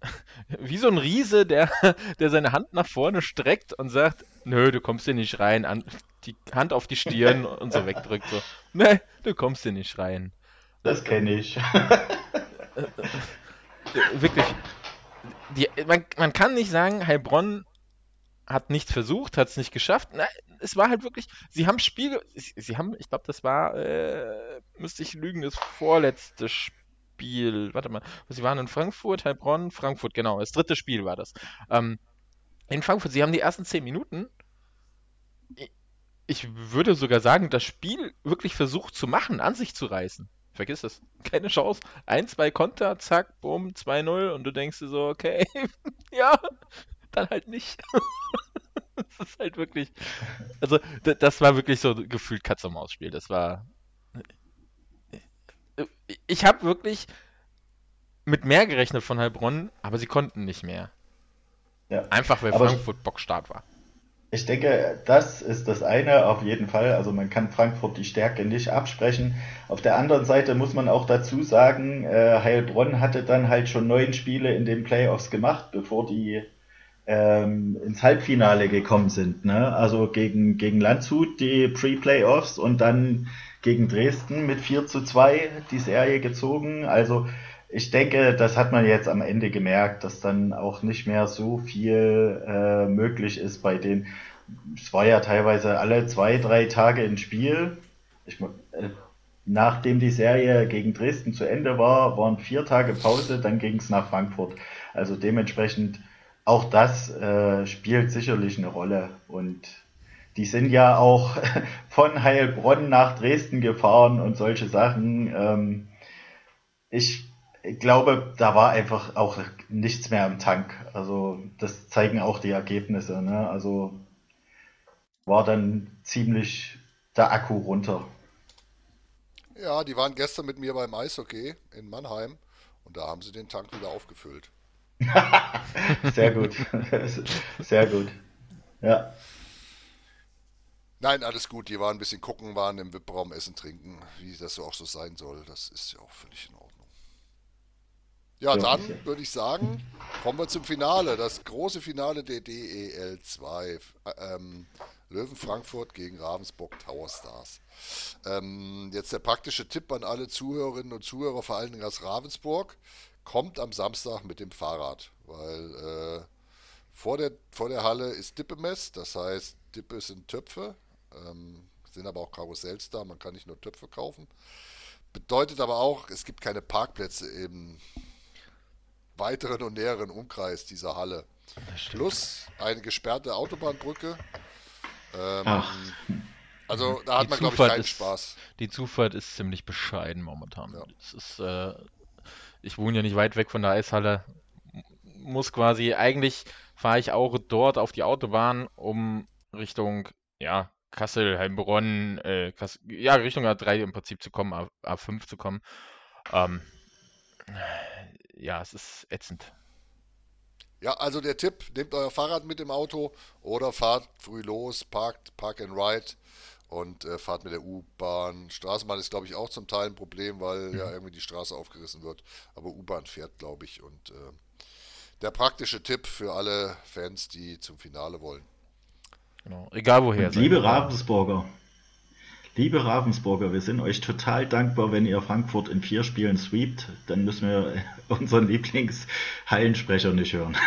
Speaker 2: wie so ein Riese, der, der seine Hand nach vorne streckt und sagt, nö, du kommst hier nicht rein, an, die Hand auf die Stirn und so wegdrückt, so, nö, du kommst hier nicht rein.
Speaker 3: Das kenne ich.
Speaker 2: Wirklich, die, man, man kann nicht sagen, Heilbronn hat nichts versucht, hat es nicht geschafft. Nein, es war halt wirklich, sie haben Spiel, sie haben, ich glaube, das war, äh, müsste ich lügen, das vorletzte Spiel Spiel, warte mal, sie waren in Frankfurt, Heilbronn, Frankfurt, genau, das dritte Spiel war das. Ähm, in Frankfurt, sie haben die ersten zehn Minuten, ich würde sogar sagen, das Spiel wirklich versucht zu machen, an sich zu reißen. Vergiss es. Keine Chance. Ein, zwei Konter, zack, bumm, 2-0 und du denkst dir so, okay, ja, dann halt nicht. das ist halt wirklich. Also, das war wirklich so gefühlt Katz-und-Maus-Spiel. Das war ich habe wirklich mit mehr gerechnet von Heilbronn, aber sie konnten nicht mehr. Ja. Einfach weil aber Frankfurt bockstark war.
Speaker 3: Ich denke, das ist das eine auf jeden Fall. Also man kann Frankfurt die Stärke nicht absprechen. Auf der anderen Seite muss man auch dazu sagen, äh, Heilbronn hatte dann halt schon neun Spiele in den Playoffs gemacht, bevor die ähm, ins Halbfinale gekommen sind. Ne? Also gegen, gegen Landshut die Pre-Playoffs und dann gegen Dresden mit 4 zu 2 die Serie gezogen. Also ich denke, das hat man jetzt am Ende gemerkt, dass dann auch nicht mehr so viel äh, möglich ist bei den. Es war ja teilweise alle zwei, drei Tage ein Spiel. Ich, äh, nachdem die Serie gegen Dresden zu Ende war, waren vier Tage Pause, dann ging es nach Frankfurt. Also dementsprechend auch das äh, spielt sicherlich eine Rolle. Und die sind ja auch von Heilbronn nach Dresden gefahren und solche Sachen. Ähm, ich glaube, da war einfach auch nichts mehr im Tank. Also das zeigen auch die Ergebnisse. Ne? Also war dann ziemlich der Akku runter.
Speaker 1: Ja, die waren gestern mit mir beim Eishockey in Mannheim und da haben sie den Tank wieder aufgefüllt.
Speaker 3: Sehr gut. Sehr gut. Ja.
Speaker 1: Nein, alles gut. Die waren ein bisschen gucken, waren im VIP-Raum essen, trinken, wie das so auch so sein soll. Das ist ja auch völlig in Ordnung. Ja, dann würde ich sagen, kommen wir zum Finale. Das große Finale der DEL 2. Ähm, Löwen Frankfurt gegen Ravensburg Tower Stars. Ähm, jetzt der praktische Tipp an alle Zuhörerinnen und Zuhörer, vor allen Dingen aus Ravensburg. Kommt am Samstag mit dem Fahrrad, weil äh, vor, der, vor der Halle ist Dippemess, das heißt, Dippe sind Töpfe, ähm, sind aber auch Karussells da, man kann nicht nur Töpfe kaufen. Bedeutet aber auch, es gibt keine Parkplätze im weiteren und näheren Umkreis dieser Halle. Plus eine gesperrte Autobahnbrücke. Ähm, also da hat die man, glaube ich, keinen ist, Spaß.
Speaker 2: Die Zufahrt ist ziemlich bescheiden momentan. Ja. Ist, äh, ich wohne ja nicht weit weg von der Eishalle. Muss quasi, eigentlich fahre ich auch dort auf die Autobahn, um Richtung, ja, Kassel, Heilbronn, äh, Kassel, ja, Richtung A3 im Prinzip zu kommen, A, A5 zu kommen. Ähm, ja, es ist ätzend.
Speaker 1: Ja, also der Tipp, nehmt euer Fahrrad mit im Auto oder fahrt früh los, parkt, park and ride und äh, fahrt mit der U-Bahn. Straßenbahn ist, glaube ich, auch zum Teil ein Problem, weil mhm. ja irgendwie die Straße aufgerissen wird. Aber U-Bahn fährt, glaube ich. Und äh, der praktische Tipp für alle Fans, die zum Finale wollen.
Speaker 2: Genau, egal woher.
Speaker 3: liebe Ravensburger, Liebe Ravensburger, wir sind euch total dankbar, wenn ihr Frankfurt in vier Spielen sweept. Dann müssen wir unseren Lieblingshallensprecher nicht hören.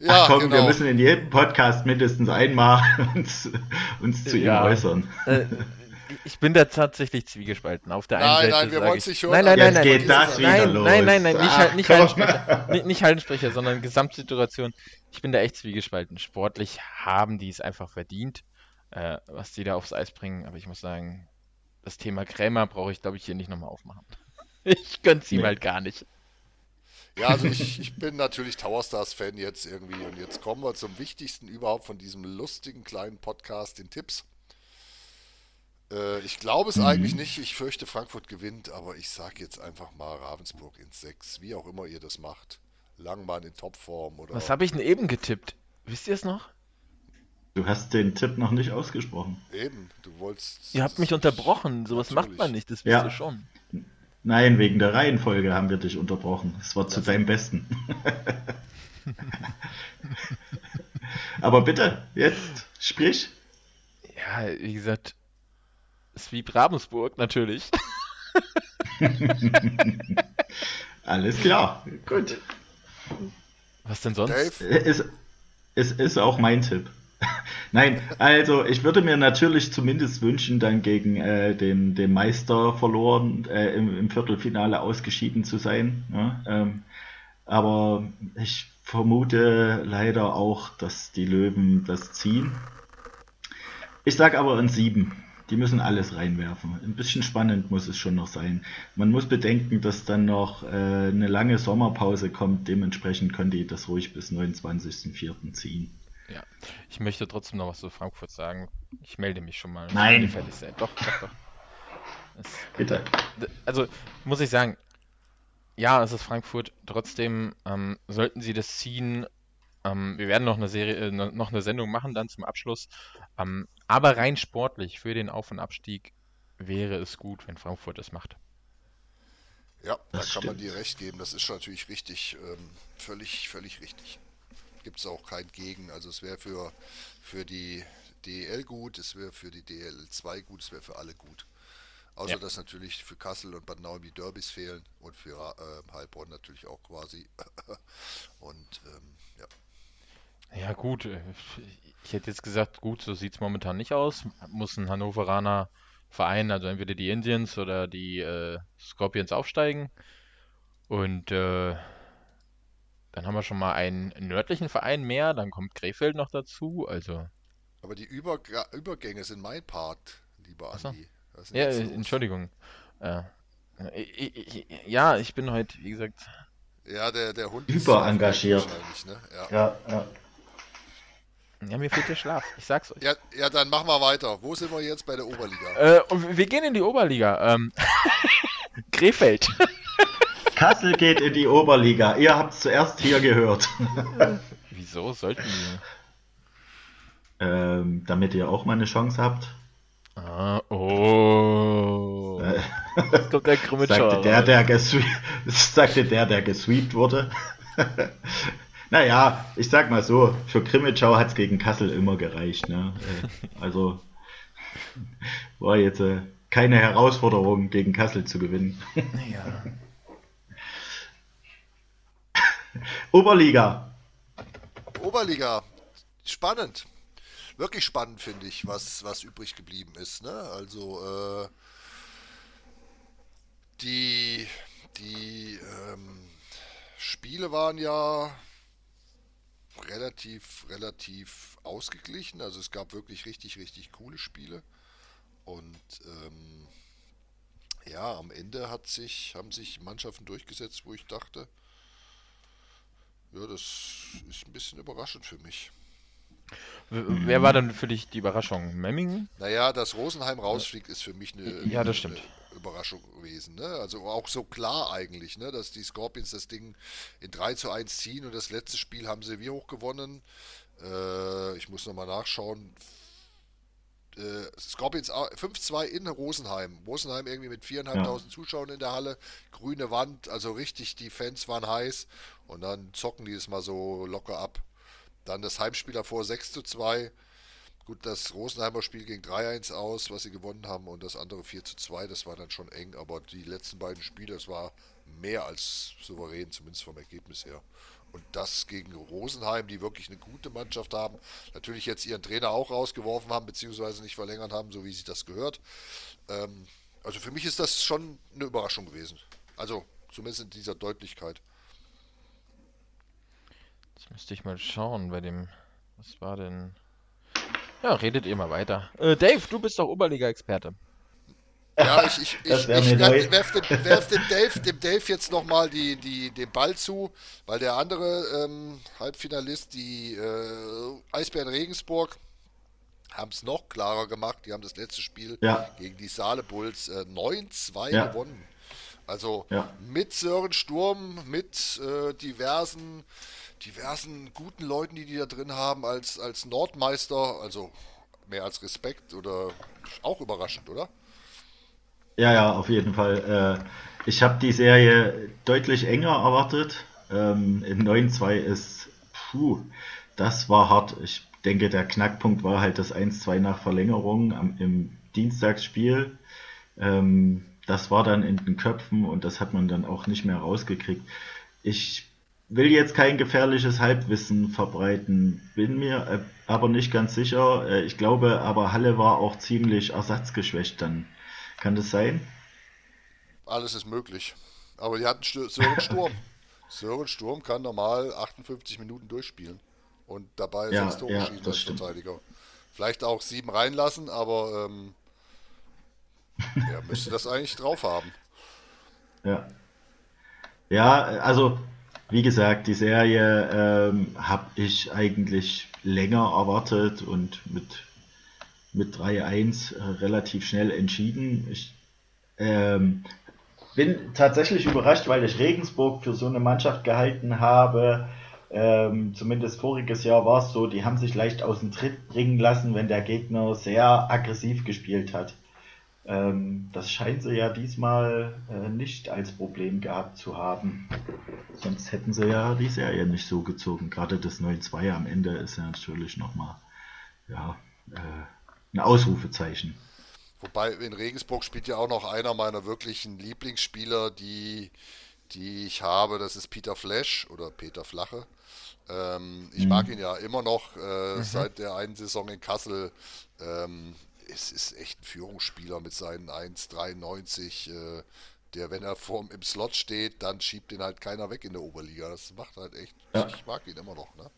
Speaker 3: Ja, Ach komm, genau. wir müssen in jedem Podcast mindestens einmal uns, uns zu ja. ihm äußern. Äh,
Speaker 2: ich bin da tatsächlich zwiegespalten. Auf der einen
Speaker 1: nein,
Speaker 2: Seite
Speaker 1: nein, wir wollen es nicht hören.
Speaker 2: Nein, nein, nein,
Speaker 3: nein, geht das wieder
Speaker 2: nein,
Speaker 3: los.
Speaker 2: nein, nein, nein, nicht, Ach, nicht, Hallensprecher, nicht, nicht Hallensprecher, sondern Gesamtsituation. Ich bin da echt zwiegespalten. Sportlich haben die es einfach verdient, äh, was die da aufs Eis bringen. Aber ich muss sagen, das Thema Krämer brauche ich, glaube ich, hier nicht nochmal aufmachen. Ich gönn's ihm nee. halt gar nicht.
Speaker 1: Ja, also ich, ich bin natürlich Tower Stars Fan jetzt irgendwie und jetzt kommen wir zum wichtigsten überhaupt von diesem lustigen kleinen Podcast, den Tipps. Äh, ich glaube es mhm. eigentlich nicht. Ich fürchte, Frankfurt gewinnt, aber ich sage jetzt einfach mal Ravensburg in 6, wie auch immer ihr das macht. Langmann in Topform oder.
Speaker 2: Was habe ich denn eben getippt? Wisst ihr es noch?
Speaker 3: Du hast den Tipp noch nicht ausgesprochen.
Speaker 1: Eben, du wolltest.
Speaker 2: Ihr habt mich unterbrochen, sowas macht man nicht, das wisst ja. ihr schon.
Speaker 3: Nein, wegen der Reihenfolge haben wir dich unterbrochen. Es war zu deinem Besten. Aber bitte, jetzt sprich.
Speaker 2: Ja, wie gesagt, Sweep Ravensburg natürlich.
Speaker 3: Alles klar, gut.
Speaker 2: Was denn sonst?
Speaker 3: Es, es ist auch mein Tipp. Nein, also ich würde mir natürlich zumindest wünschen, dann gegen äh, den, den Meister verloren, äh, im, im, Viertelfinale ausgeschieden zu sein. Ja? Ähm, aber ich vermute leider auch, dass die Löwen das ziehen. Ich sage aber ein 7. Die müssen alles reinwerfen. Ein bisschen spannend muss es schon noch sein. Man muss bedenken, dass dann noch äh, eine lange Sommerpause kommt. Dementsprechend können die das ruhig bis 29.04. ziehen.
Speaker 2: Ja, ich möchte trotzdem noch was zu Frankfurt sagen. Ich melde mich schon mal.
Speaker 3: Nein.
Speaker 2: Doch, doch, doch.
Speaker 3: Es, Bitte.
Speaker 2: Also muss ich sagen, ja, es ist Frankfurt. Trotzdem ähm, sollten sie das ziehen. Ähm, wir werden noch eine Serie, äh, noch eine Sendung machen dann zum Abschluss. Ähm, aber rein sportlich für den Auf- und Abstieg wäre es gut, wenn Frankfurt das macht.
Speaker 1: Ja, das da kann stimmt. man dir recht geben. Das ist schon natürlich richtig, ähm, völlig, völlig richtig. Gibt es auch kein Gegen. Also es wäre für, für die DEL gut, es wäre für die DL2 gut, es wäre für alle gut. Außer ja. dass natürlich für Kassel und Bad Nauheim die Derbys fehlen und für äh, Heilbronn natürlich auch quasi. und ähm, ja.
Speaker 2: Ja, gut. äh, Ich hätte jetzt gesagt, gut, so sieht es momentan nicht aus. Muss ein Hannoveraner Verein, also entweder die Indians oder die äh, Scorpions aufsteigen. Und äh, dann haben wir schon mal einen nördlichen Verein mehr. Dann kommt Krefeld noch dazu. Also,
Speaker 1: Aber die Überga Übergänge sind mein Part, lieber
Speaker 2: Achso.
Speaker 1: Andi.
Speaker 2: Ja, äh? Entschuldigung. Äh, ich, ich, ich, ja, ich bin heute, wie gesagt,
Speaker 1: Ja, der, der Hund ist
Speaker 3: Überengagiert.
Speaker 1: ne? Ja.
Speaker 3: Ja, ja.
Speaker 2: Ja, mir fehlt der Schlaf. Ich sag's euch.
Speaker 1: Ja, ja, dann machen wir weiter. Wo sind wir jetzt bei der Oberliga?
Speaker 2: Äh, wir gehen in die Oberliga. Ähm, Krefeld.
Speaker 3: Kassel geht in die Oberliga. Ihr habt es zuerst hier gehört.
Speaker 2: Wieso sollten die?
Speaker 3: ähm, damit ihr auch mal eine Chance habt.
Speaker 2: Ah, oh.
Speaker 3: Äh,
Speaker 2: Jetzt kommt der Krummitschauer.
Speaker 3: sagte der, der sagte der, der gesweept wurde. Naja, ich sag mal so, für Krimitschau hat es gegen Kassel immer gereicht. Ne? Äh, Also war jetzt äh, keine Herausforderung, gegen Kassel zu gewinnen.
Speaker 2: Ja.
Speaker 3: Oberliga.
Speaker 1: Oberliga. Spannend. Wirklich spannend, finde ich, was, was übrig geblieben ist. Ne? Also, äh, die, die ähm, Spiele waren ja relativ, relativ ausgeglichen. Also, es gab wirklich richtig, richtig coole Spiele. Und ähm, ja, am Ende hat sich, haben sich Mannschaften durchgesetzt, wo ich dachte, ja, das ist ein bisschen überraschend für mich.
Speaker 2: Wer war dann für dich die Überraschung? Memmingen?
Speaker 1: Naja, dass Rosenheim rausfliegt, ist für mich eine,
Speaker 2: Ja, das stimmt.
Speaker 1: Überraschung gewesen. Ne? Also auch so klar eigentlich, ne? dass die Scorpions das Ding in 3 zu 1 ziehen und das letzte Spiel haben sie wie hoch gewonnen. Äh, ich muss nochmal nachschauen. Äh, Scorpions au- 5-2 in Rosenheim. Rosenheim irgendwie mit 4.500 Zuschauern in der Halle. Grüne Wand, also richtig, die Fans waren heiß. Und dann zocken die es mal so locker ab. Dann das Heimspiel davor 6 zu 2. Gut, das Rosenheimer Spiel ging 3-1 aus, was sie gewonnen haben, und das andere 4 zu 2, das war dann schon eng, aber die letzten beiden Spiele, das war mehr als souverän, zumindest vom Ergebnis her. Und das gegen Rosenheim, die wirklich eine gute Mannschaft haben, natürlich jetzt ihren Trainer auch rausgeworfen haben, beziehungsweise nicht verlängert haben, so wie sich das gehört. Ähm, also für mich ist das schon eine Überraschung gewesen. Also zumindest in dieser Deutlichkeit.
Speaker 2: Jetzt müsste ich mal schauen bei dem. Was war denn? Ja, redet ihr mal weiter. Äh, Dave, du bist doch Oberliga-Experte.
Speaker 1: Ja, ich, ich, ich, ich werf, dem, werf dem Dave, dem Dave jetzt nochmal die, die, den Ball zu, weil der andere ähm, Halbfinalist, die äh, Eisbären Regensburg, haben es noch klarer gemacht. Die haben das letzte Spiel
Speaker 3: Ja.
Speaker 1: gegen die Saale Bulls äh, 9-2
Speaker 3: Ja.
Speaker 1: gewonnen. Also
Speaker 3: Ja.
Speaker 1: mit Sören Sturm, mit äh, diversen, diversen guten Leuten, die die da drin haben, als, als Nordmeister, also mehr als Respekt oder auch überraschend, oder?
Speaker 3: Ja, ja, auf jeden Fall. Äh, ich habe die Serie deutlich enger erwartet. Ähm, in 9-2 ist, puh, das war hart. Ich denke, der Knackpunkt war halt das 1-2 nach Verlängerung am, im Dienstagsspiel. Ähm, das war dann in den Köpfen und das hat man dann auch nicht mehr rausgekriegt. Ich will jetzt kein gefährliches Halbwissen verbreiten, bin mir äh, aber nicht ganz sicher. Äh, ich glaube, aber Halle war auch ziemlich ersatzgeschwächt dann. Kann das sein?
Speaker 1: Alles ist möglich. Aber die hatten Sören Sturm. Sören Sturm kann normal 58 Minuten durchspielen. Und dabei
Speaker 3: Ja,
Speaker 1: sechs Tore
Speaker 3: ja,
Speaker 1: schießen als
Speaker 3: stimmt.
Speaker 1: Verteidiger. Vielleicht auch sieben reinlassen, aber ähm, er müsste das eigentlich drauf haben.
Speaker 3: Ja. Ja, also wie gesagt, die Serie ähm, habe ich eigentlich länger erwartet und mit, mit 3-1 äh, relativ schnell entschieden. Ich ähm, bin tatsächlich überrascht, weil ich Regensburg für so eine Mannschaft gehalten habe. Ähm, zumindest voriges Jahr war es so, die haben sich leicht aus dem Tritt bringen lassen, wenn der Gegner sehr aggressiv gespielt hat. Ähm, das scheint sie ja diesmal äh, nicht als Problem gehabt zu haben. Sonst hätten sie ja die Serie nicht so gezogen. Gerade das 9-2 am Ende ist ja natürlich nochmal ja, äh, ein Ausrufezeichen.
Speaker 1: Wobei in Regensburg spielt ja auch noch einer meiner wirklichen Lieblingsspieler, die die ich habe, das ist Peter Flash oder Peter Flache. Ähm, ich mhm. mag ihn ja immer noch äh, mhm. seit der einen Saison in Kassel. Ähm, es ist echt ein Führungsspieler mit seinen 1,93. Äh, der, wenn er vorm im Slot steht, dann schiebt ihn halt keiner weg in der Oberliga. Das macht halt echt. Ja. Ich mag ihn immer noch. Ne?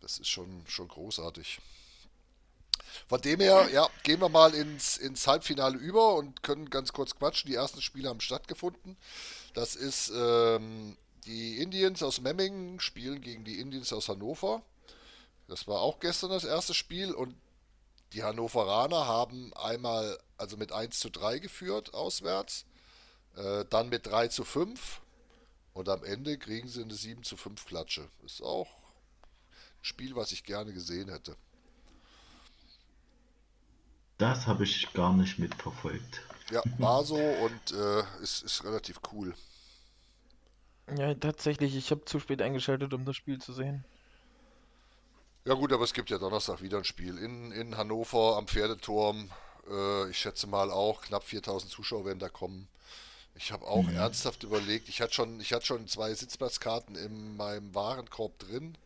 Speaker 1: Das ist schon, schon großartig. Von dem her, ja, gehen wir mal ins, ins Halbfinale über und können ganz kurz quatschen. Die ersten Spiele haben stattgefunden. Das ist ähm, die Indians aus Memmingen spielen gegen die Indians aus Hannover. Das war auch gestern das erste Spiel und die Hannoveraner haben einmal also mit 1 zu 3 geführt auswärts, äh, dann mit 3 zu 5 und am Ende kriegen sie eine 7 zu 5 Klatsche. Ist auch ein Spiel, was ich gerne gesehen hätte.
Speaker 3: Das habe ich gar nicht mitverfolgt.
Speaker 1: Ja, war so und äh, ist, ist relativ cool.
Speaker 2: Ja, tatsächlich, ich habe zu spät eingeschaltet, um das Spiel zu sehen.
Speaker 1: Ja gut, aber es gibt ja Donnerstag wieder ein Spiel in, in Hannover am Pferdeturm. Äh, ich schätze mal auch knapp 4000 Zuschauer werden da kommen. Ich habe auch mhm. ernsthaft überlegt, ich hatte schon, ich hatte schon zwei Sitzplatzkarten in meinem Warenkorb drin.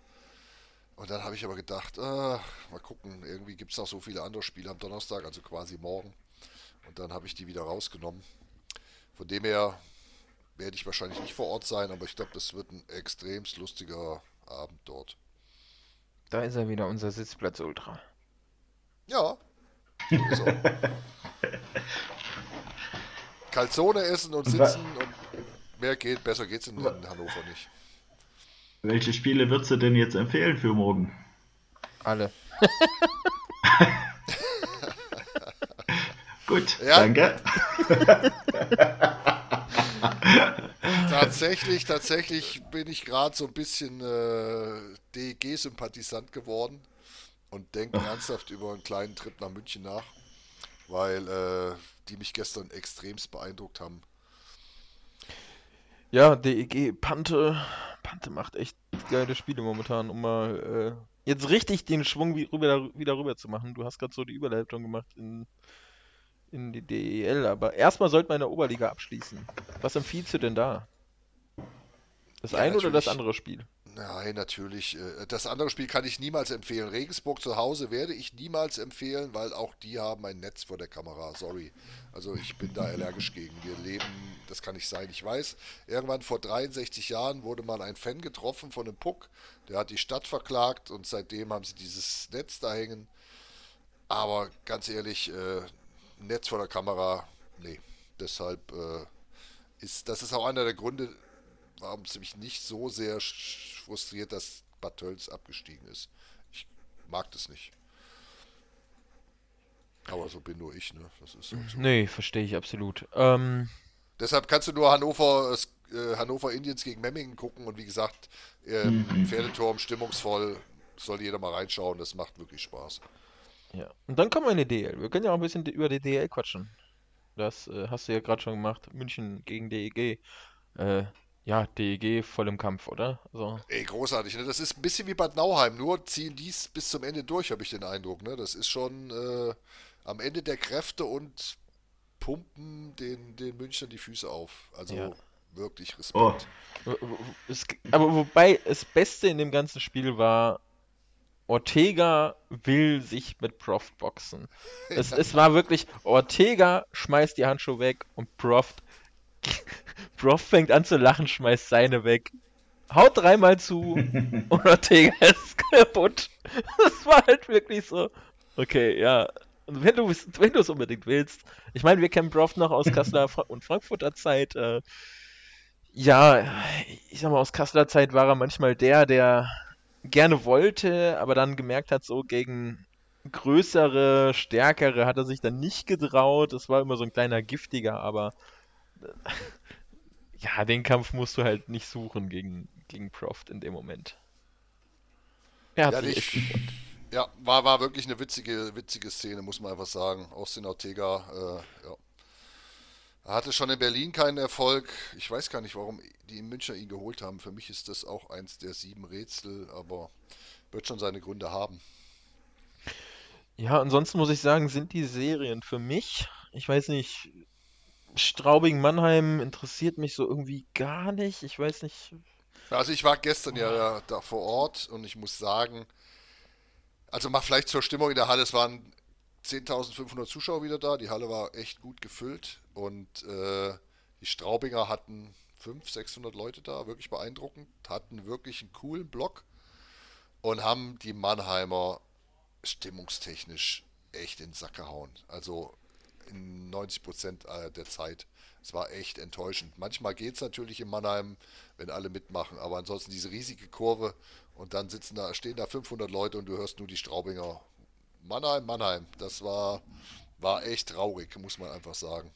Speaker 1: Und dann habe ich aber gedacht, äh, mal gucken, irgendwie gibt es noch so viele andere Spiele am Donnerstag, also quasi morgen. Und dann habe ich die wieder rausgenommen. Von dem her werde ich wahrscheinlich nicht vor Ort sein, aber ich glaube, das wird ein extremst lustiger Abend dort.
Speaker 2: Da ist er wieder, unser Sitzplatz Ultra.
Speaker 1: Ja. So Calzone essen und sitzen und mehr geht, besser geht's in, in Hannover nicht.
Speaker 3: Welche Spiele würdest du denn jetzt empfehlen für morgen?
Speaker 2: Alle.
Speaker 3: Gut, ja. danke.
Speaker 1: tatsächlich, tatsächlich bin ich gerade so ein bisschen äh, DEG-Sympathisant geworden und denke ernsthaft über einen kleinen Trip nach München nach, weil äh, die mich gestern extremst beeindruckt haben.
Speaker 2: Ja, DEG, Pante, Pante macht echt geile Spiele momentan, um mal äh, jetzt richtig den Schwung wie, rüber, wieder rüber zu machen. Du hast gerade so die Überleitung gemacht in in die DEL. Aber erstmal sollte man in der Oberliga abschließen. Was empfiehlst du denn da? Das ja, eine oder das andere Spiel?
Speaker 1: Nein, natürlich. Äh, das andere Spiel kann ich niemals empfehlen. Regensburg zu Hause werde ich niemals empfehlen, weil auch die haben ein Netz vor der Kamera. Sorry. Also ich bin da allergisch gegen. Wir leben, das kann nicht sein. Ich weiß, irgendwann vor 63 Jahren wurde mal ein Fan getroffen von einem Puck. Der hat die Stadt verklagt und seitdem haben sie dieses Netz da hängen. Aber ganz ehrlich, äh, Netz vor der Kamera, nee. Deshalb äh, ist das ist auch einer der Gründe, warum es mich nicht so sehr frustriert, dass Bad Tölz abgestiegen ist. Ich mag das nicht. Aber so bin nur ich, ne? Das ist so.
Speaker 2: Nee, verstehe ich absolut. Ähm...
Speaker 1: Deshalb kannst du nur Hannover, äh, Hannover Indians gegen Memmingen gucken und wie gesagt, äh, mhm. Pferdeturm stimmungsvoll, soll jeder mal reinschauen, das macht wirklich Spaß.
Speaker 2: Ja. Und dann kommen wir in die DL. Wir können ja auch ein bisschen über die DL quatschen. Das äh, hast du ja gerade schon gemacht. München gegen DEG. Äh, ja, DEG voll im Kampf, oder?
Speaker 1: So. Ey, großartig. Ne? Das ist ein bisschen wie Bad Nauheim, nur ziehen dies bis zum Ende durch, habe ich den Eindruck. Ne? Das ist schon äh, am Ende der Kräfte und pumpen den, den Münchnern die Füße auf. Also ja. wirklich Respekt.
Speaker 2: Oh. Es, aber wobei das Beste in dem ganzen Spiel war, Ortega will sich mit Proft boxen. Es, es war wirklich, Ortega schmeißt die Handschuhe weg und Proft, Proft fängt an zu lachen, schmeißt seine weg. Haut dreimal zu und Ortega ist kaputt. Das war halt wirklich so. Okay, ja. Und wenn du wenn es unbedingt willst. Ich meine, wir kennen Proft noch aus Kasseler und Frankfurter Zeit. Äh, ja, ich sag mal, aus Kasseler Zeit war er manchmal der, der gerne wollte, aber dann gemerkt hat, so gegen größere, stärkere hat er sich dann nicht getraut. Das war immer so ein kleiner giftiger, aber äh, ja, den Kampf musst du halt nicht suchen gegen, gegen Proft in dem Moment.
Speaker 1: Er hat ja, sich nicht, ja, war, war wirklich eine witzige, witzige Szene, muss man einfach sagen. Austin Ortega, äh, ja. Er hatte schon in Berlin keinen Erfolg. Ich weiß gar nicht, warum die in München ihn geholt haben. Für mich ist das auch eins der sieben Rätsel, aber wird schon seine Gründe haben.
Speaker 2: Ja, ansonsten muss ich sagen, sind die Serien für mich, ich weiß nicht, Straubing-Mannheim interessiert mich so irgendwie gar nicht. Ich weiß nicht.
Speaker 1: Also ich war gestern ja da, da vor Ort und ich muss sagen, also mal vielleicht zur Stimmung in der Halle, es waren 10.500 Zuschauer wieder da, die Halle war echt gut gefüllt und äh, die Straubinger hatten 500, 600 Leute da, wirklich beeindruckend, hatten wirklich einen coolen Block und haben die Mannheimer stimmungstechnisch echt in den Sack gehauen. Also in 90 Prozent äh, der Zeit. Es war echt enttäuschend. Manchmal geht es natürlich in Mannheim, wenn alle mitmachen, aber ansonsten diese riesige Kurve und dann sitzen da, stehen da 500 Leute und du hörst nur die Straubinger. Mannheim, Mannheim. Das war, war echt traurig, muss man einfach sagen.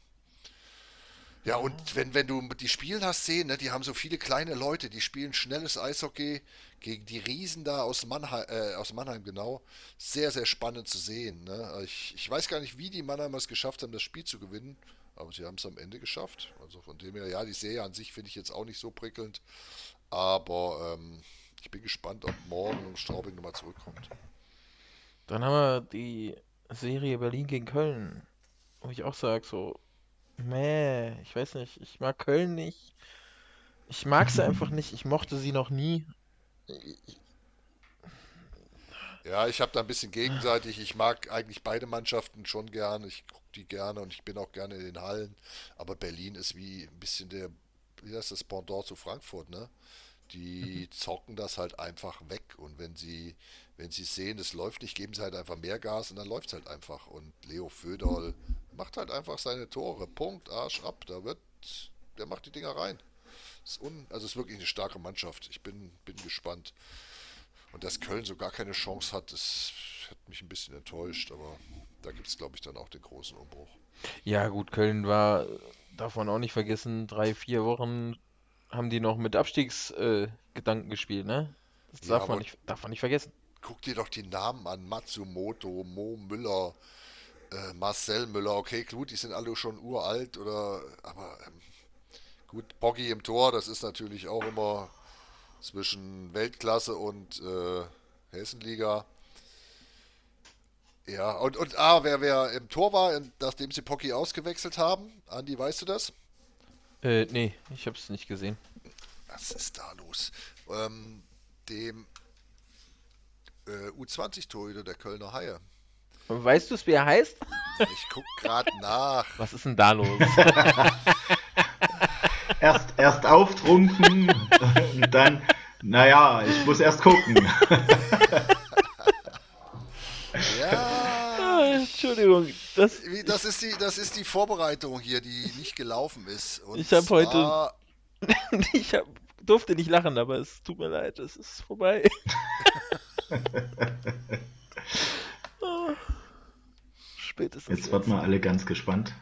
Speaker 1: Ja, und wenn, wenn du die Spielen hast sehen, ne, die haben so viele kleine Leute, die spielen schnelles Eishockey gegen die Riesen da aus Mannheim, äh, aus Mannheim genau. Sehr, sehr spannend zu sehen. Ne? Ich, ich weiß gar nicht, wie die Mannheimer es geschafft haben, das Spiel zu gewinnen, aber sie haben es am Ende geschafft. Also von dem her, ja, die Serie an sich finde ich jetzt auch nicht so prickelnd, aber ähm, ich bin gespannt, ob morgen Straubing nochmal zurückkommt.
Speaker 2: Dann haben wir die Serie Berlin gegen Köln, wo ich auch sage, so, Meh, ich weiß nicht. Ich mag Köln nicht. Ich mag sie einfach nicht. Ich mochte sie noch nie.
Speaker 1: Ja, ich habe da ein bisschen gegenseitig. Ich mag eigentlich beide Mannschaften schon gern. Ich gucke die gerne und ich bin auch gerne in den Hallen. Aber Berlin ist wie ein bisschen der, wie heißt das Pendant zu Frankfurt, ne? Die mhm. zocken das halt einfach weg. Und wenn sie, wenn sie sehen, es läuft nicht, geben sie halt einfach mehr Gas und dann läuft es halt einfach. Und Leo Föderl macht halt einfach seine Tore. Punkt, Arsch ab. Da wird, der macht die Dinger rein. Ist un, also ist wirklich eine starke Mannschaft. Ich bin, bin gespannt. Und dass Köln so gar keine Chance hat, das hat mich ein bisschen enttäuscht, aber da gibt es, glaube ich, dann auch den großen Umbruch.
Speaker 2: Ja, gut, Köln war, darf man auch nicht vergessen, drei, vier Wochen haben die noch mit Abstiegsgedanken äh, gespielt, ne? Das ja, darf, man nicht, darf man nicht vergessen.
Speaker 1: Guck dir doch die Namen an: Matsumoto, Mo Müller, äh, Marcel Müller, okay, gut, die sind alle schon uralt oder, aber ähm, gut, Boggy im Tor, das ist natürlich auch immer zwischen Weltklasse und äh, Hessenliga. Ja, und, und ah, wer, wer im Tor war, nachdem sie Pocky ausgewechselt haben, Andi, weißt du das?
Speaker 2: Äh, nee, ich hab's nicht gesehen.
Speaker 1: Was ist da los? Ähm, dem äh, U20-Torhüter der Kölner Haie.
Speaker 2: Weißt du es, wie er heißt?
Speaker 1: Ich guck gerade nach.
Speaker 2: Was ist denn da los?
Speaker 3: erst, erst auftrunken und dann, naja, ich muss erst gucken.
Speaker 1: ja.
Speaker 2: Entschuldigung.
Speaker 1: Das, das, ist die, das ist die Vorbereitung hier, die nicht gelaufen ist.
Speaker 2: Und ich habe heute. ich hab, durfte nicht lachen, aber es tut mir leid, es ist vorbei.
Speaker 3: Spätestens. Jetzt wird mal alle ganz gespannt.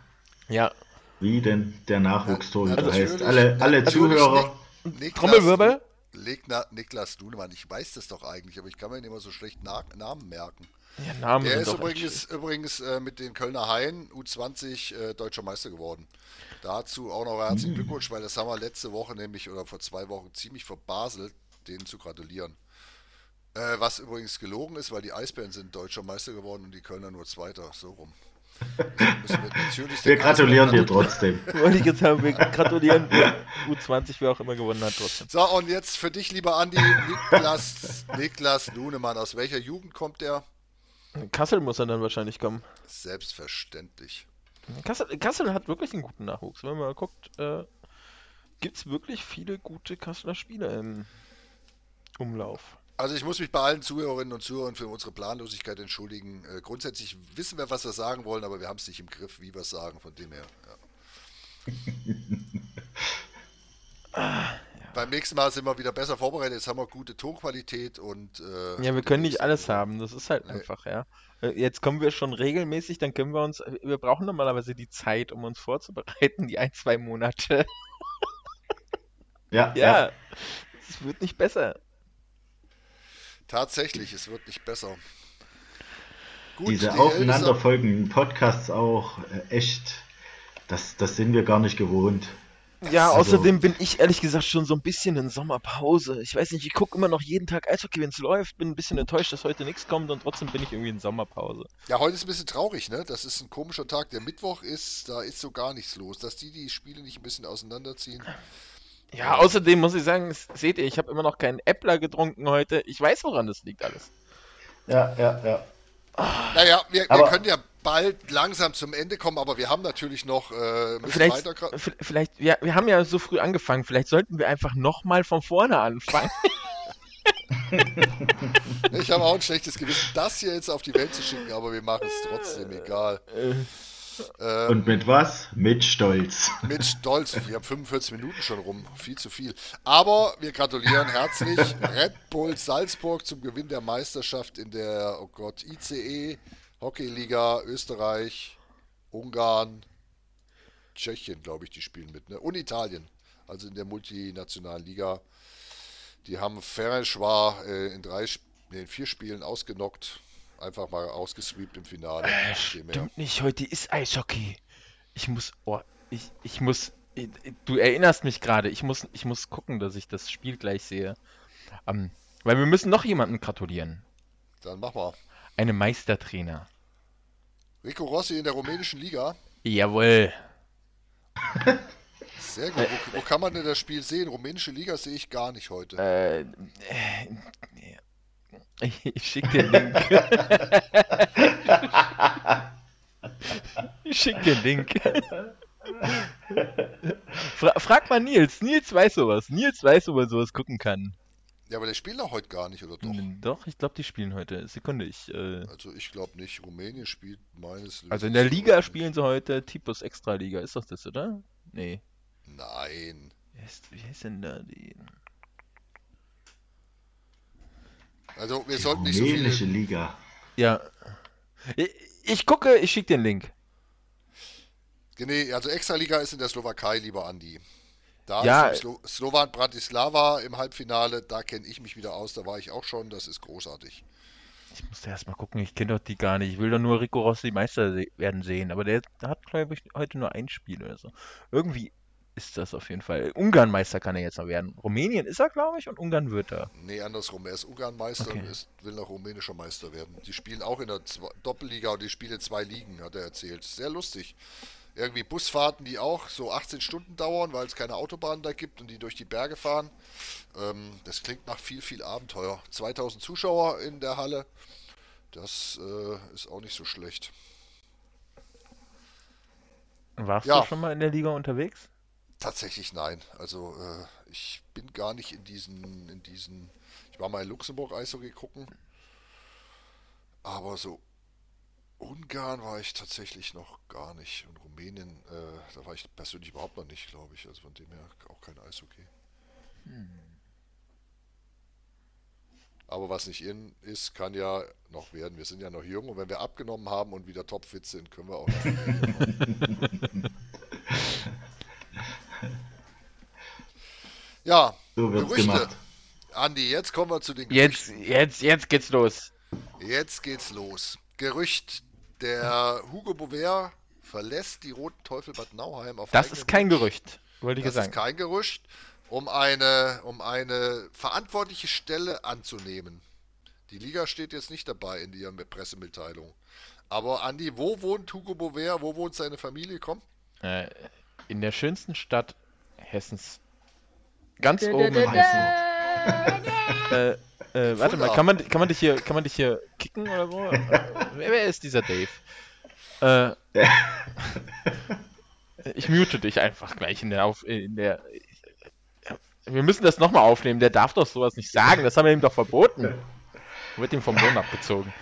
Speaker 2: Ja.
Speaker 3: Wie denn der Nachwuchstorhüter also heißt. Alle, alle Zuhörer.
Speaker 2: Niklas, Trommelwirbel?
Speaker 1: Niklas Lunemann, ich weiß das doch eigentlich, aber ich kann mir immer so schlecht Na Namen merken.
Speaker 2: Ja, Namen
Speaker 1: der ist übrigens, übrigens äh, mit den Kölner Haien U20 äh, deutscher Meister geworden. Dazu auch noch herzlichen mhm. Glückwunsch, weil das haben wir letzte Woche nämlich oder vor zwei Wochen ziemlich verbaselt, denen zu gratulieren. Äh, was übrigens gelogen ist, weil die Eisbären sind deutscher Meister geworden und die Kölner nur Zweiter. So rum.
Speaker 3: Wir, gratulieren dir trotzdem.
Speaker 2: Wollte ich jetzt haben, wir gratulieren U20, wer auch immer gewonnen hat trotzdem.
Speaker 1: So, und jetzt für dich, lieber Andi, Niklas, Niklas Lunemann. Aus welcher Jugend kommt der?
Speaker 2: Kassel muss er dann wahrscheinlich kommen.
Speaker 1: Selbstverständlich.
Speaker 2: Kassel, Kassel hat wirklich einen guten Nachwuchs. Wenn man mal guckt, äh, gibt es wirklich viele gute Kasseler Spieler im Umlauf.
Speaker 1: Also ich muss mich bei allen Zuhörerinnen und Zuhörern für unsere Planlosigkeit entschuldigen. Äh, grundsätzlich wissen wir, was wir sagen wollen, aber wir haben es nicht im Griff, wie wir es sagen, von dem her. Ja. ah, ja. Beim nächsten Mal sind wir wieder besser vorbereitet, jetzt haben wir gute Tonqualität und...
Speaker 2: Äh, ja, wir können nicht alles haben, das ist halt nee. einfach, ja. Äh, jetzt kommen wir schon regelmäßig, dann können wir uns... Wir brauchen normalerweise die Zeit, um uns vorzubereiten, die ein, zwei Monate.
Speaker 3: ja, ja.
Speaker 2: Es wird nicht besser.
Speaker 1: Tatsächlich, es wird nicht besser.
Speaker 3: Gut, Diese die aufeinanderfolgenden Podcasts auch, äh, echt, das, das sind wir gar nicht gewohnt.
Speaker 2: Ja, also, außerdem bin ich ehrlich gesagt schon so ein bisschen in Sommerpause. Ich weiß nicht, ich gucke immer noch jeden Tag Eishockey, wenn es läuft. Bin ein bisschen enttäuscht, dass heute nichts kommt und trotzdem bin ich irgendwie in Sommerpause.
Speaker 1: Ja, heute ist ein bisschen traurig, ne? Das ist ein komischer Tag. Der Mittwoch ist, da ist so gar nichts los. Dass die die Spiele nicht ein bisschen auseinanderziehen.
Speaker 2: Ja, außerdem muss ich sagen, seht ihr, ich habe immer noch keinen Äppler getrunken heute. Ich weiß, woran das liegt alles.
Speaker 3: Ja, ja, ja.
Speaker 1: Naja, wir, wir können ja bald langsam zum Ende kommen, aber wir haben natürlich noch äh,
Speaker 2: vielleicht, vielleicht ja, wir haben ja so früh angefangen, vielleicht sollten wir einfach nochmal von vorne anfangen.
Speaker 1: ich habe auch ein schlechtes Gewissen, das hier jetzt auf die Welt zu schicken, aber wir machen es trotzdem, egal. Äh,
Speaker 3: ähm, Und mit was? Mit Stolz.
Speaker 1: Mit Stolz. Wir haben 45 Minuten schon rum. Viel zu viel. Aber wir gratulieren herzlich Red Bull Salzburg zum Gewinn der Meisterschaft in der, oh Gott, ICE, Hockeyliga, Österreich, Ungarn, Tschechien, glaube ich, die spielen mit. Ne? Und Italien. Also in der multinationalen Liga. Die haben Ferencvar äh, in drei, in vier Spielen ausgenockt einfach mal ausgesweept im Finale.
Speaker 2: Äh, stimmt nicht, heute ist Eishockey. Ich muss, oh, ich, ich muss, du erinnerst mich gerade, ich muss, ich muss gucken, dass ich das Spiel gleich sehe. Um, ähm, weil wir müssen noch jemanden gratulieren.
Speaker 1: Dann mach mal.
Speaker 2: Eine Meistertrainer.
Speaker 1: Rico Rossi in der rumänischen Liga.
Speaker 2: Jawohl.
Speaker 1: Sehr gut. Wo, wo, kann man denn das Spiel sehen? Rumänische Liga sehe ich gar nicht heute.
Speaker 2: Äh, ich, ich schick dir den Link. ich schick dir den Link. Fra frag mal Nils. Nils weiß sowas. Nils weiß, wo man sowas gucken kann.
Speaker 1: Ja, aber der spielt doch heute gar nicht, oder doch?
Speaker 2: Doch, ich glaube, die spielen heute. Sekunde, ich. Äh...
Speaker 1: Also, ich glaube nicht. Rumänien spielt meines
Speaker 2: Also, in der Liga spielen sie heute Tipus Extraliga. Ist doch das, oder? Nee.
Speaker 1: Nein.
Speaker 2: Wie heißt, wie heißt denn da die?
Speaker 1: Also wir die sollten nicht so viele...
Speaker 3: Liga.
Speaker 2: Ja. Ich, ich gucke, ich schicke den Link.
Speaker 1: Nee, also Extraliga ist in der Slowakei, lieber Andi. Da
Speaker 2: ja,
Speaker 1: ist Slo Slovan Bratislava im Halbfinale, da kenne ich mich wieder aus, da war ich auch schon, das ist großartig.
Speaker 2: Ich muss erst mal gucken, ich kenne doch die gar nicht. Ich will doch nur Rico Rossi Meister werden sehen, aber der hat, glaube ich, heute nur ein Spiel oder so. Irgendwie ist das auf jeden Fall. Ungarn-Meister kann er jetzt noch werden. Rumänien ist er, glaube ich, und Ungarn wird er.
Speaker 1: Nee, andersrum. Er ist Ungarn-Meister okay. und ist, will noch rumänischer Meister werden. Die spielen auch in der Zwei Doppelliga und die spielen zwei Ligen, hat er erzählt. Sehr lustig. Irgendwie Busfahrten, die auch so 18 Stunden dauern, weil es keine Autobahnen da gibt und die durch die Berge fahren. Ähm, das klingt nach viel, viel Abenteuer. 2000 Zuschauer in der Halle. Das äh, ist auch nicht so schlecht.
Speaker 2: Warst ja. du schon mal in der Liga unterwegs?
Speaker 1: Tatsächlich nein. Also äh, ich bin gar nicht in diesen, in diesen. Ich war mal in Luxemburg Eishockey gucken. Aber so Ungarn war ich tatsächlich noch gar nicht. Und Rumänien, äh, da war ich persönlich überhaupt noch nicht, glaube ich. Also von dem her auch kein Eishockey. Hm. Aber was nicht in ist, kann ja noch werden. Wir sind ja noch jung und wenn wir abgenommen haben und wieder topfit sind, können wir auch Ja,
Speaker 3: so wird's Gerüchte. gemacht.
Speaker 1: Andi, jetzt kommen wir zu den
Speaker 2: Gerüchten. Jetzt, jetzt, jetzt geht's los.
Speaker 1: Jetzt geht's los. Gerücht, der Hugo Bouvert verlässt die Roten Teufel Bad Nauheim auf
Speaker 2: Das ist kein Wunsch. Gerücht, wollte ich
Speaker 1: das
Speaker 2: sagen.
Speaker 1: Das ist kein Gerücht, um eine, um eine verantwortliche Stelle anzunehmen. Die Liga steht jetzt nicht dabei in ihrer Pressemitteilung. Aber Andi, wo wohnt Hugo Bouvert? Wo wohnt seine Familie? Komm.
Speaker 2: Äh, in der schönsten Stadt Hessens Ganz oben äh, äh, warte mal, kann man, kann, man dich hier, kann man dich hier kicken oder so? wer, wer ist dieser Dave? Äh, ich mute dich einfach gleich in der, auf, in der wir müssen das nochmal aufnehmen. Der darf doch sowas nicht sagen. Das haben wir ihm doch verboten. Wird ihm vom Lohn abgezogen.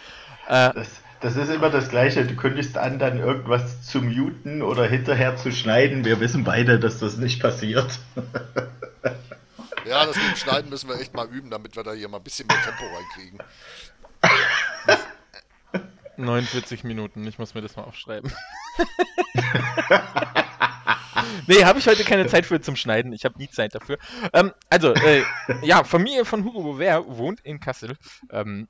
Speaker 3: Äh, das, das, ist immer das Gleiche. Du kündigst an, dann irgendwas zu muten oder hinterher zu schneiden. Wir wissen beide, dass das nicht passiert.
Speaker 1: Ja, das mit dem Schneiden müssen wir echt mal üben, damit wir da hier mal ein bisschen mehr Tempo reinkriegen.
Speaker 2: 49 Minuten, ich muss mir das mal aufschreiben. nee, habe ich heute keine Zeit für zum Schneiden. Ich habe nie Zeit dafür. Ähm, also, äh, ja, Familie von Hugo Bouvert wohnt in Kassel. Ähm,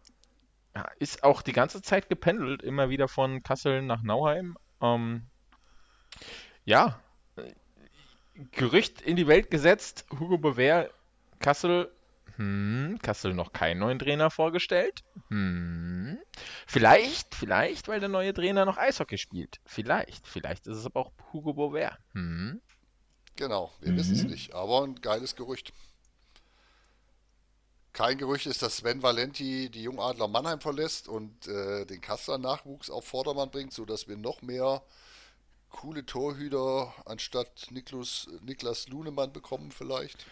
Speaker 2: ist auch die ganze Zeit gependelt, immer wieder von Kassel nach Nauheim. Ähm, ja, Gerücht in die Welt gesetzt, Hugo Bover, Kassel, hm, Kassel noch keinen neuen Trainer vorgestellt. Hm, vielleicht, vielleicht, weil der neue Trainer noch Eishockey spielt. Vielleicht, vielleicht ist es aber auch Hugo Bover. Hm.
Speaker 1: Genau, wir mhm. wissen es nicht, aber ein geiles Gerücht. Kein Gerücht ist, dass Sven Valenti die Jungadler Mannheim verlässt und äh, den Kasseler Nachwuchs auf Vordermann bringt, sodass wir noch mehr coole Torhüter anstatt Niklas, Niklas Lunemann bekommen vielleicht.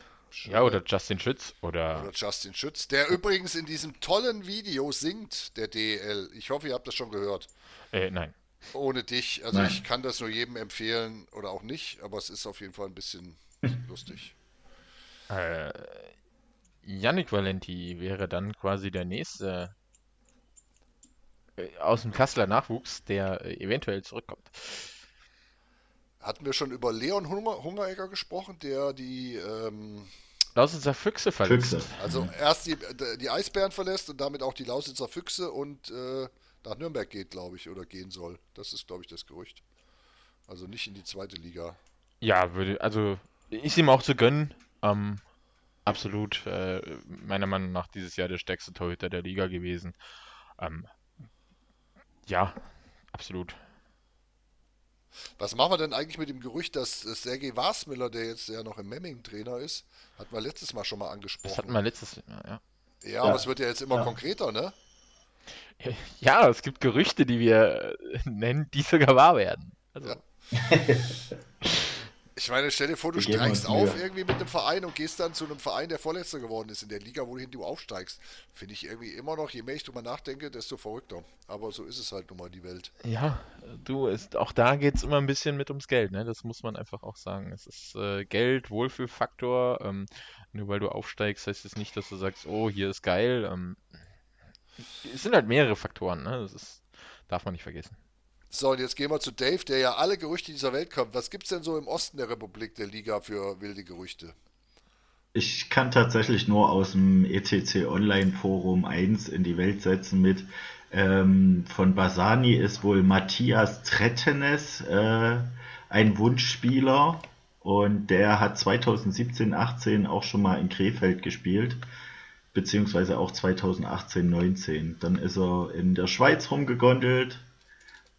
Speaker 2: Ja, oder Justin Schütz. Oder...
Speaker 1: oder Justin Schütz, der übrigens in diesem tollen Video singt, der DL. Ich hoffe, ihr habt das schon gehört.
Speaker 2: Äh, nein.
Speaker 1: Ohne dich. Also nein. ich kann das nur jedem empfehlen oder auch nicht, aber es ist auf jeden Fall ein bisschen lustig.
Speaker 2: Äh, Yannick Valenti wäre dann quasi der nächste äh, aus dem Kasseler Nachwuchs, der äh, eventuell zurückkommt.
Speaker 1: Hatten wir schon über Leon Hunger, Hungeregger gesprochen, der die ähm,
Speaker 2: Lausitzer Füchse verlässt. Füchse.
Speaker 1: Also erst die, die Eisbären verlässt und damit auch die Lausitzer Füchse und äh, nach Nürnberg geht, glaube ich, oder gehen soll. Das ist, glaube ich, das Gerücht. Also nicht in die zweite Liga.
Speaker 2: Ja, würde, also ist ihm auch zu gönnen. Ähm, absolut äh, meiner Meinung nach dieses Jahr der stärkste Torhüter der Liga gewesen. Ähm, ja, absolut.
Speaker 1: Was machen wir denn eigentlich mit dem Gerücht, dass Sergei Wasmiller, der jetzt ja noch im Memming Trainer ist, hatten wir letztes Mal schon mal angesprochen. Das
Speaker 2: hatten wir letztes Mal, ja.
Speaker 1: Ja, ja. aber es wird ja jetzt immer ja. konkreter, ne?
Speaker 2: Ja, es gibt Gerüchte, die wir nennen, die sogar wahr werden. Also. Ja.
Speaker 1: Ich meine, stell dir vor, du steigst auf irgendwie mit einem Verein und gehst dann zu einem Verein, der Vorletzter geworden ist in der Liga, wohin du aufsteigst. Finde ich irgendwie immer noch, je mehr ich drüber nachdenke, desto verrückter. Aber so ist es halt nun mal die Welt.
Speaker 2: Ja, du, ist, auch da geht es immer ein bisschen mit ums Geld, ne? Das muss man einfach auch sagen. Es ist äh, Geld, Wohlfühlfaktor. Ähm, nur weil du aufsteigst, heißt es das nicht, dass du sagst, oh, hier ist geil. Ähm, es sind halt mehrere Faktoren, ne? Das ist, darf man nicht vergessen.
Speaker 1: So, und jetzt gehen wir zu Dave, der ja alle Gerüchte dieser Welt kommt. Was gibt es denn so im Osten der Republik der Liga für wilde Gerüchte?
Speaker 3: Ich kann tatsächlich nur aus dem ECC Online Forum 1 in die Welt setzen mit. Ähm, von Basani ist wohl Matthias Trettenes äh, ein Wunschspieler und der hat 2017, 18 auch schon mal in Krefeld gespielt, beziehungsweise auch 2018, 19. Dann ist er in der Schweiz rumgegondelt,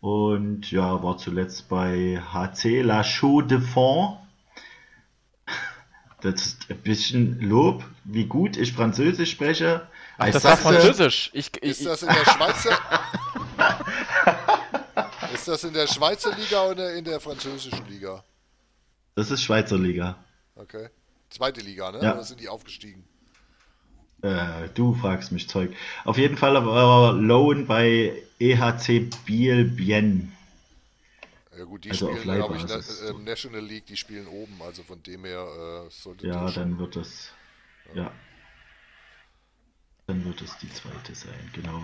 Speaker 3: und ja, war zuletzt bei HC La Chaux de Fonds. Das ist ein bisschen Lob, wie gut ich Französisch spreche.
Speaker 2: Ach, das war Französisch.
Speaker 1: Ich, ich, ist das in der Schweizer? ist das in der Schweizer Liga oder in der französischen Liga?
Speaker 3: Das ist Schweizer Liga.
Speaker 1: Okay. Zweite Liga, ne?
Speaker 3: Ja.
Speaker 1: Oder sind die aufgestiegen?
Speaker 3: Äh, du fragst mich Zeug. Auf jeden Fall war Loan bei EHC Biel Bien.
Speaker 1: Ja gut, die also spielen, glaube ich, Na äh, National League, die spielen oben, also von dem her äh, sollte
Speaker 3: Ja, dann wird das. Ja. ja. Dann wird es die zweite sein, genau.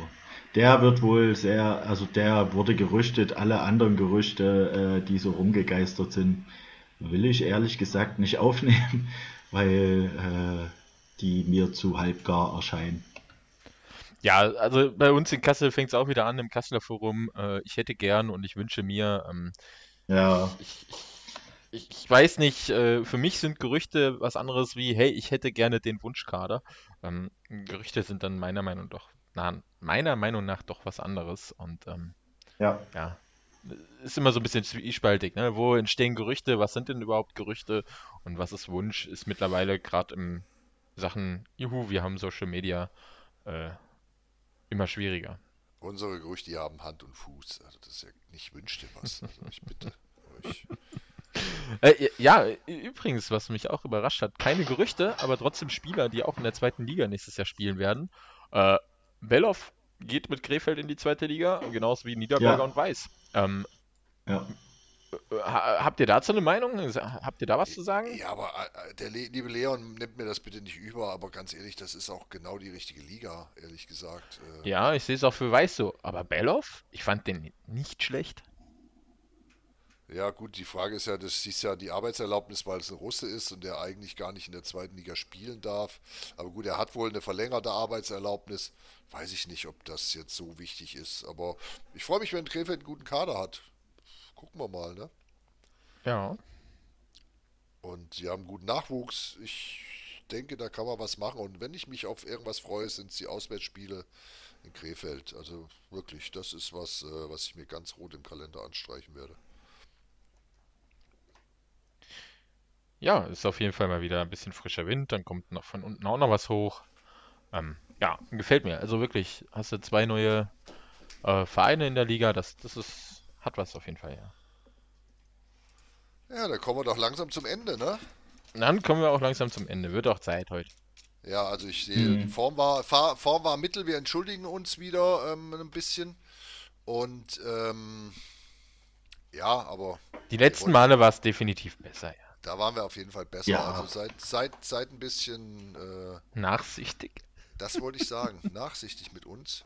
Speaker 3: Der wird wohl sehr, also der wurde gerüchtet, alle anderen Gerüchte, äh, die so rumgegeistert sind, will ich ehrlich gesagt nicht aufnehmen, weil äh, die mir zu halbgar erscheinen.
Speaker 2: Ja, also bei uns in Kassel fängt es auch wieder an im Kasseler Forum. Äh, ich hätte gern und ich wünsche mir. Ähm,
Speaker 3: ja.
Speaker 2: Ich, ich, ich, weiß nicht, äh, für mich sind Gerüchte was anderes wie, hey, ich hätte gerne den Wunschkader. Ähm, Gerüchte sind dann meiner Meinung nach, na, meiner Meinung nach doch was anderes. Und ähm,
Speaker 3: ja.
Speaker 2: ja, ist immer so ein bisschen zwiespaltig. Ne? Wo entstehen Gerüchte? Was sind denn überhaupt Gerüchte? Und was ist Wunsch? Ist mittlerweile gerade im Sachen, juhu, wir haben Social Media, äh, immer schwieriger.
Speaker 1: Unsere Gerüchte haben Hand und Fuß. Also das ist ja nicht wünscht dir was. Also ich bitte euch.
Speaker 2: Äh, ja, übrigens, was mich auch überrascht hat, keine Gerüchte, aber trotzdem Spieler, die auch in der zweiten Liga nächstes Jahr spielen werden. Äh, Belloff geht mit Krefeld in die zweite Liga, genauso wie Niederberger ja. und Weiß. Ähm,
Speaker 3: ja.
Speaker 2: Habt ihr dazu eine Meinung? Habt ihr da was zu sagen?
Speaker 1: Ja, aber äh, der liebe Leon nimmt mir das bitte nicht über, aber ganz ehrlich, das ist auch genau die richtige Liga, ehrlich gesagt.
Speaker 2: Äh. Ja, ich sehe es auch für Weiß so. Aber Belloff, ich fand den nicht schlecht.
Speaker 1: Ja, gut, die Frage ist ja, das ist ja die Arbeitserlaubnis, weil es ein Russe ist und der eigentlich gar nicht in der zweiten Liga spielen darf. Aber gut, er hat wohl eine verlängerte Arbeitserlaubnis. Weiß ich nicht, ob das jetzt so wichtig ist. Aber ich freue mich, wenn Krefeld einen guten Kader hat gucken wir mal, ne?
Speaker 2: Ja.
Speaker 1: Und sie haben guten Nachwuchs. Ich denke, da kann man was machen. Und wenn ich mich auf irgendwas freue, sind es die Auswärtsspiele in Krefeld. Also wirklich, das ist was, äh, was ich mir ganz rot im Kalender anstreichen werde.
Speaker 2: Ja, ist auf jeden Fall mal wieder ein bisschen frischer Wind. Dann kommt noch von unten auch noch was hoch. Ähm, ja, gefällt mir. Also wirklich, hast du zwei neue äh, Vereine in der Liga. Das, das ist, hat was auf jeden Fall, ja.
Speaker 1: Ja, dann kommen wir doch langsam zum Ende, ne?
Speaker 2: Dann kommen wir auch langsam zum Ende. Wird auch Zeit heute.
Speaker 1: Ja, also ich sehe, mhm. die Form war, Form war mittel. Wir entschuldigen uns wieder ähm, ein bisschen. Und ähm, ja, aber.
Speaker 2: Die letzten Male war es definitiv besser, ja.
Speaker 1: Da waren wir auf jeden Fall besser. Ja. Also seid, seid, seid ein bisschen
Speaker 2: äh, nachsichtig.
Speaker 1: Das wollte ich sagen. nachsichtig mit uns.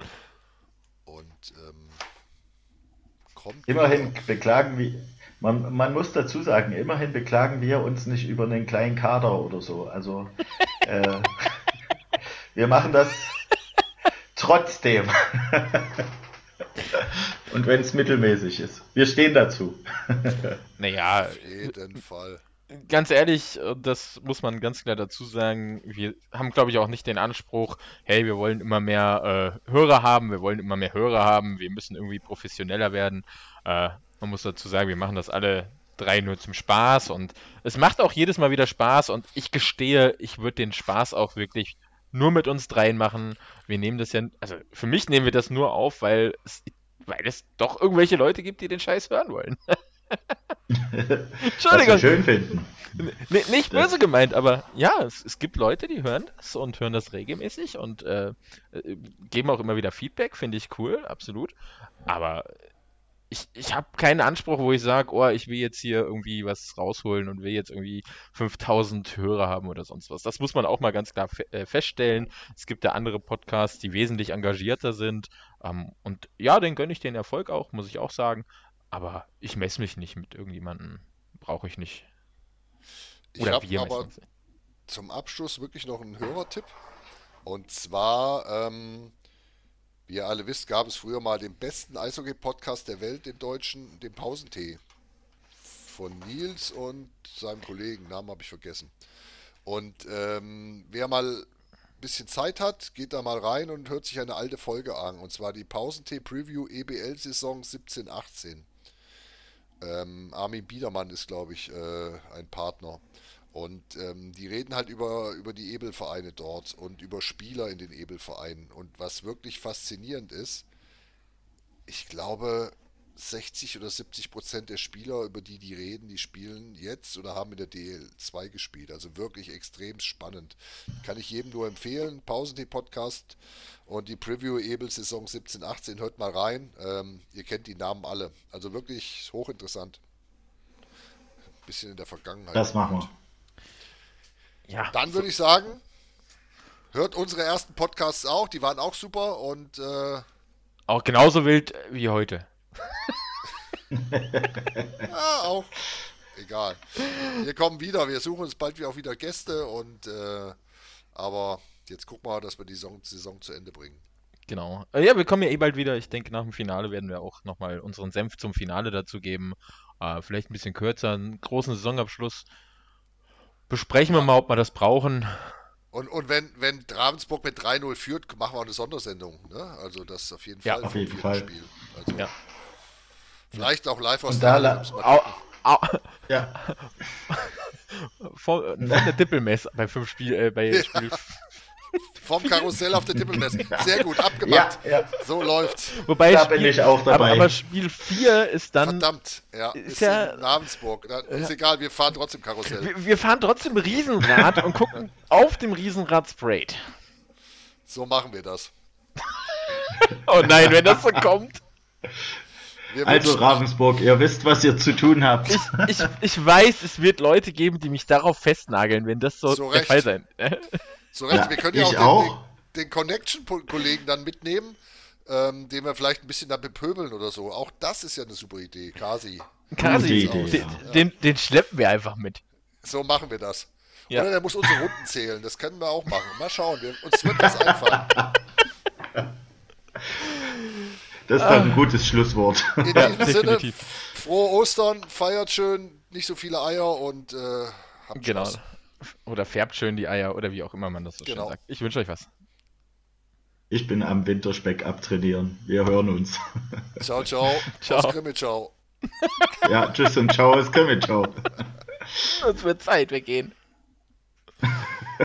Speaker 1: Und ähm,
Speaker 3: kommt. Immerhin beklagen wir. Man, man muss dazu sagen, immerhin beklagen wir uns nicht über einen kleinen Kader oder so. Also äh, wir machen das trotzdem. Und wenn es mittelmäßig ist. Wir stehen dazu.
Speaker 2: naja. Auf jeden Fall ganz ehrlich, äh, das muss man ganz klar dazu sagen, wir haben, glaube ich, auch nicht den Anspruch, hey, wir wollen immer mehr äh, Hörer haben, wir wollen immer mehr Hörer haben, wir müssen irgendwie professioneller werden. Äh, man muss dazu sagen, wir machen das alle drei nur zum Spaß und es macht auch jedes Mal wieder Spaß und ich gestehe, ich würde den Spaß auch wirklich nur mit uns dreien machen. Wir nehmen das ja, also für mich nehmen wir das nur auf, weil es, weil es doch irgendwelche Leute gibt, die den Scheiß hören wollen.
Speaker 3: Entschuldigung. schön finden.
Speaker 2: N nicht böse gemeint, aber ja, es, es, gibt Leute, die hören das und hören das regelmäßig und äh, äh geben auch immer wieder Feedback, finde ich cool, absolut. Aber ich, ich habe keinen Anspruch, wo ich sage, oh, ich will jetzt hier irgendwie was rausholen und will jetzt irgendwie 5000 Hörer haben oder sonst was. Das muss man auch mal ganz klar fe äh, feststellen. Es gibt ja andere Podcasts, die wesentlich engagierter sind. Ähm, und ja, den gönne ich den Erfolg auch, muss ich auch sagen. Aber ich messe mich nicht mit irgendjemandem. Brauche ich nicht.
Speaker 1: Oder ich wir aber zum Abschluss wirklich noch einen Hörertipp. Und zwar, ähm, wie ihr alle wisst, gab es früher mal den besten Eishockey-Podcast der Welt, den deutschen, den Pausentee. Von Nils und seinem Kollegen, Namen habe ich vergessen. Und ähm, wer mal ein bisschen Zeit hat, geht da mal rein und hört sich eine alte Folge an. Und zwar die Pausentee Preview EBL Saison 17-18. Ähm, Armin Biedermann ist, glaube ich, äh, ein Partner. Und ähm, die reden halt über, über die Ebelvereine dort und über Spieler in den Ebelvereinen. Und was wirklich faszinierend ist, ich glaube, 60 oder 70 Prozent der Spieler, über die die reden, die spielen jetzt oder haben in der DL2 gespielt. Also wirklich extrem spannend. Kann ich jedem nur empfehlen. Pausentee-Podcast und die Preview Ebel Saison 17, 18. Hört mal rein. Ähm, ihr kennt die Namen alle. Also wirklich hochinteressant. Ein bisschen in der Vergangenheit.
Speaker 3: Das machen wir.
Speaker 1: Ja. Dann würde ich sagen, hört unsere ersten Podcasts auch. Die waren auch super und äh,
Speaker 2: auch genauso wild wie heute
Speaker 1: ja, auch. Egal. Wir kommen wieder. Wir suchen uns bald auch wieder Gäste und äh, aber jetzt gucken wir, dass wir die Saison, Saison zu Ende bringen.
Speaker 2: Genau. Äh, ja, wir kommen ja eh bald wieder. Ich denke, nach dem Finale werden wir auch nochmal unseren Senf zum Finale dazu geben. Äh, vielleicht ein bisschen kürzer, einen großen Saisonabschluss. Besprechen wir mal, ob wir das brauchen.
Speaker 1: Und, und wenn, wenn Ravensburg mit 3-0 führt, machen wir eine Sondersendung. Ne? Also das ist auf jeden Fall
Speaker 3: ja, auf jeden Fall.
Speaker 1: Spiel. Also, ja. Vielleicht auch live
Speaker 3: aus der au, au, Ja.
Speaker 2: Von, von der Dippelmess bei fünf Spiel, äh, bei ja. Spiel
Speaker 1: Vom Karussell auf der Tippelmesse. Sehr gut, abgemacht. Ja, ja. So läuft's.
Speaker 2: Wobei da Spiel, bin ich auch dabei. Aber, aber, Spiel 4 ist dann.
Speaker 1: Verdammt, ja. Ist, ist ja, in Ravensburg. Ist egal, wir fahren trotzdem Karussell.
Speaker 2: Wir, wir fahren trotzdem Riesenrad und gucken auf dem Riesenrad Sprayed.
Speaker 1: So machen wir das.
Speaker 2: oh nein, wenn das so kommt.
Speaker 3: Also Ravensburg, ihr wisst, was ihr zu tun habt.
Speaker 2: Ich, ich, ich weiß, es wird Leute geben, die mich darauf festnageln, wenn das so, so der Fall sein.
Speaker 1: So recht, ja, wir können ja auch, auch. Den, den, Connection-Kollegen dann mitnehmen, ähm, den wir vielleicht ein bisschen dann bepöbeln oder so. Auch das ist ja eine super Idee, Kasi.
Speaker 2: Kasi, den, ja. den, den, schleppen wir einfach mit.
Speaker 1: So machen wir das. Ja. Oder der muss unsere Runden zählen, das können wir auch machen. Mal schauen, wir, uns wird das einfallen.
Speaker 3: Das ist dann ein gutes Schlusswort.
Speaker 1: In diesem ja, Sinne, frohe Ostern, feiert schön, nicht so viele Eier und äh, Habt
Speaker 2: Genau.
Speaker 1: Spaß.
Speaker 2: Oder färbt schön die Eier oder wie auch immer man das so
Speaker 1: Genau.
Speaker 2: schön sagt. Ich wünsche euch was.
Speaker 3: Ich bin am Winterspeck abtrainieren. Wir hören uns.
Speaker 1: Ciao, ciao.
Speaker 2: Ciao.
Speaker 1: Aus Grimme, ciao.
Speaker 3: Ja, tschüss und ciao, es kommt, ciao.
Speaker 2: Es wird Zeit, wir gehen.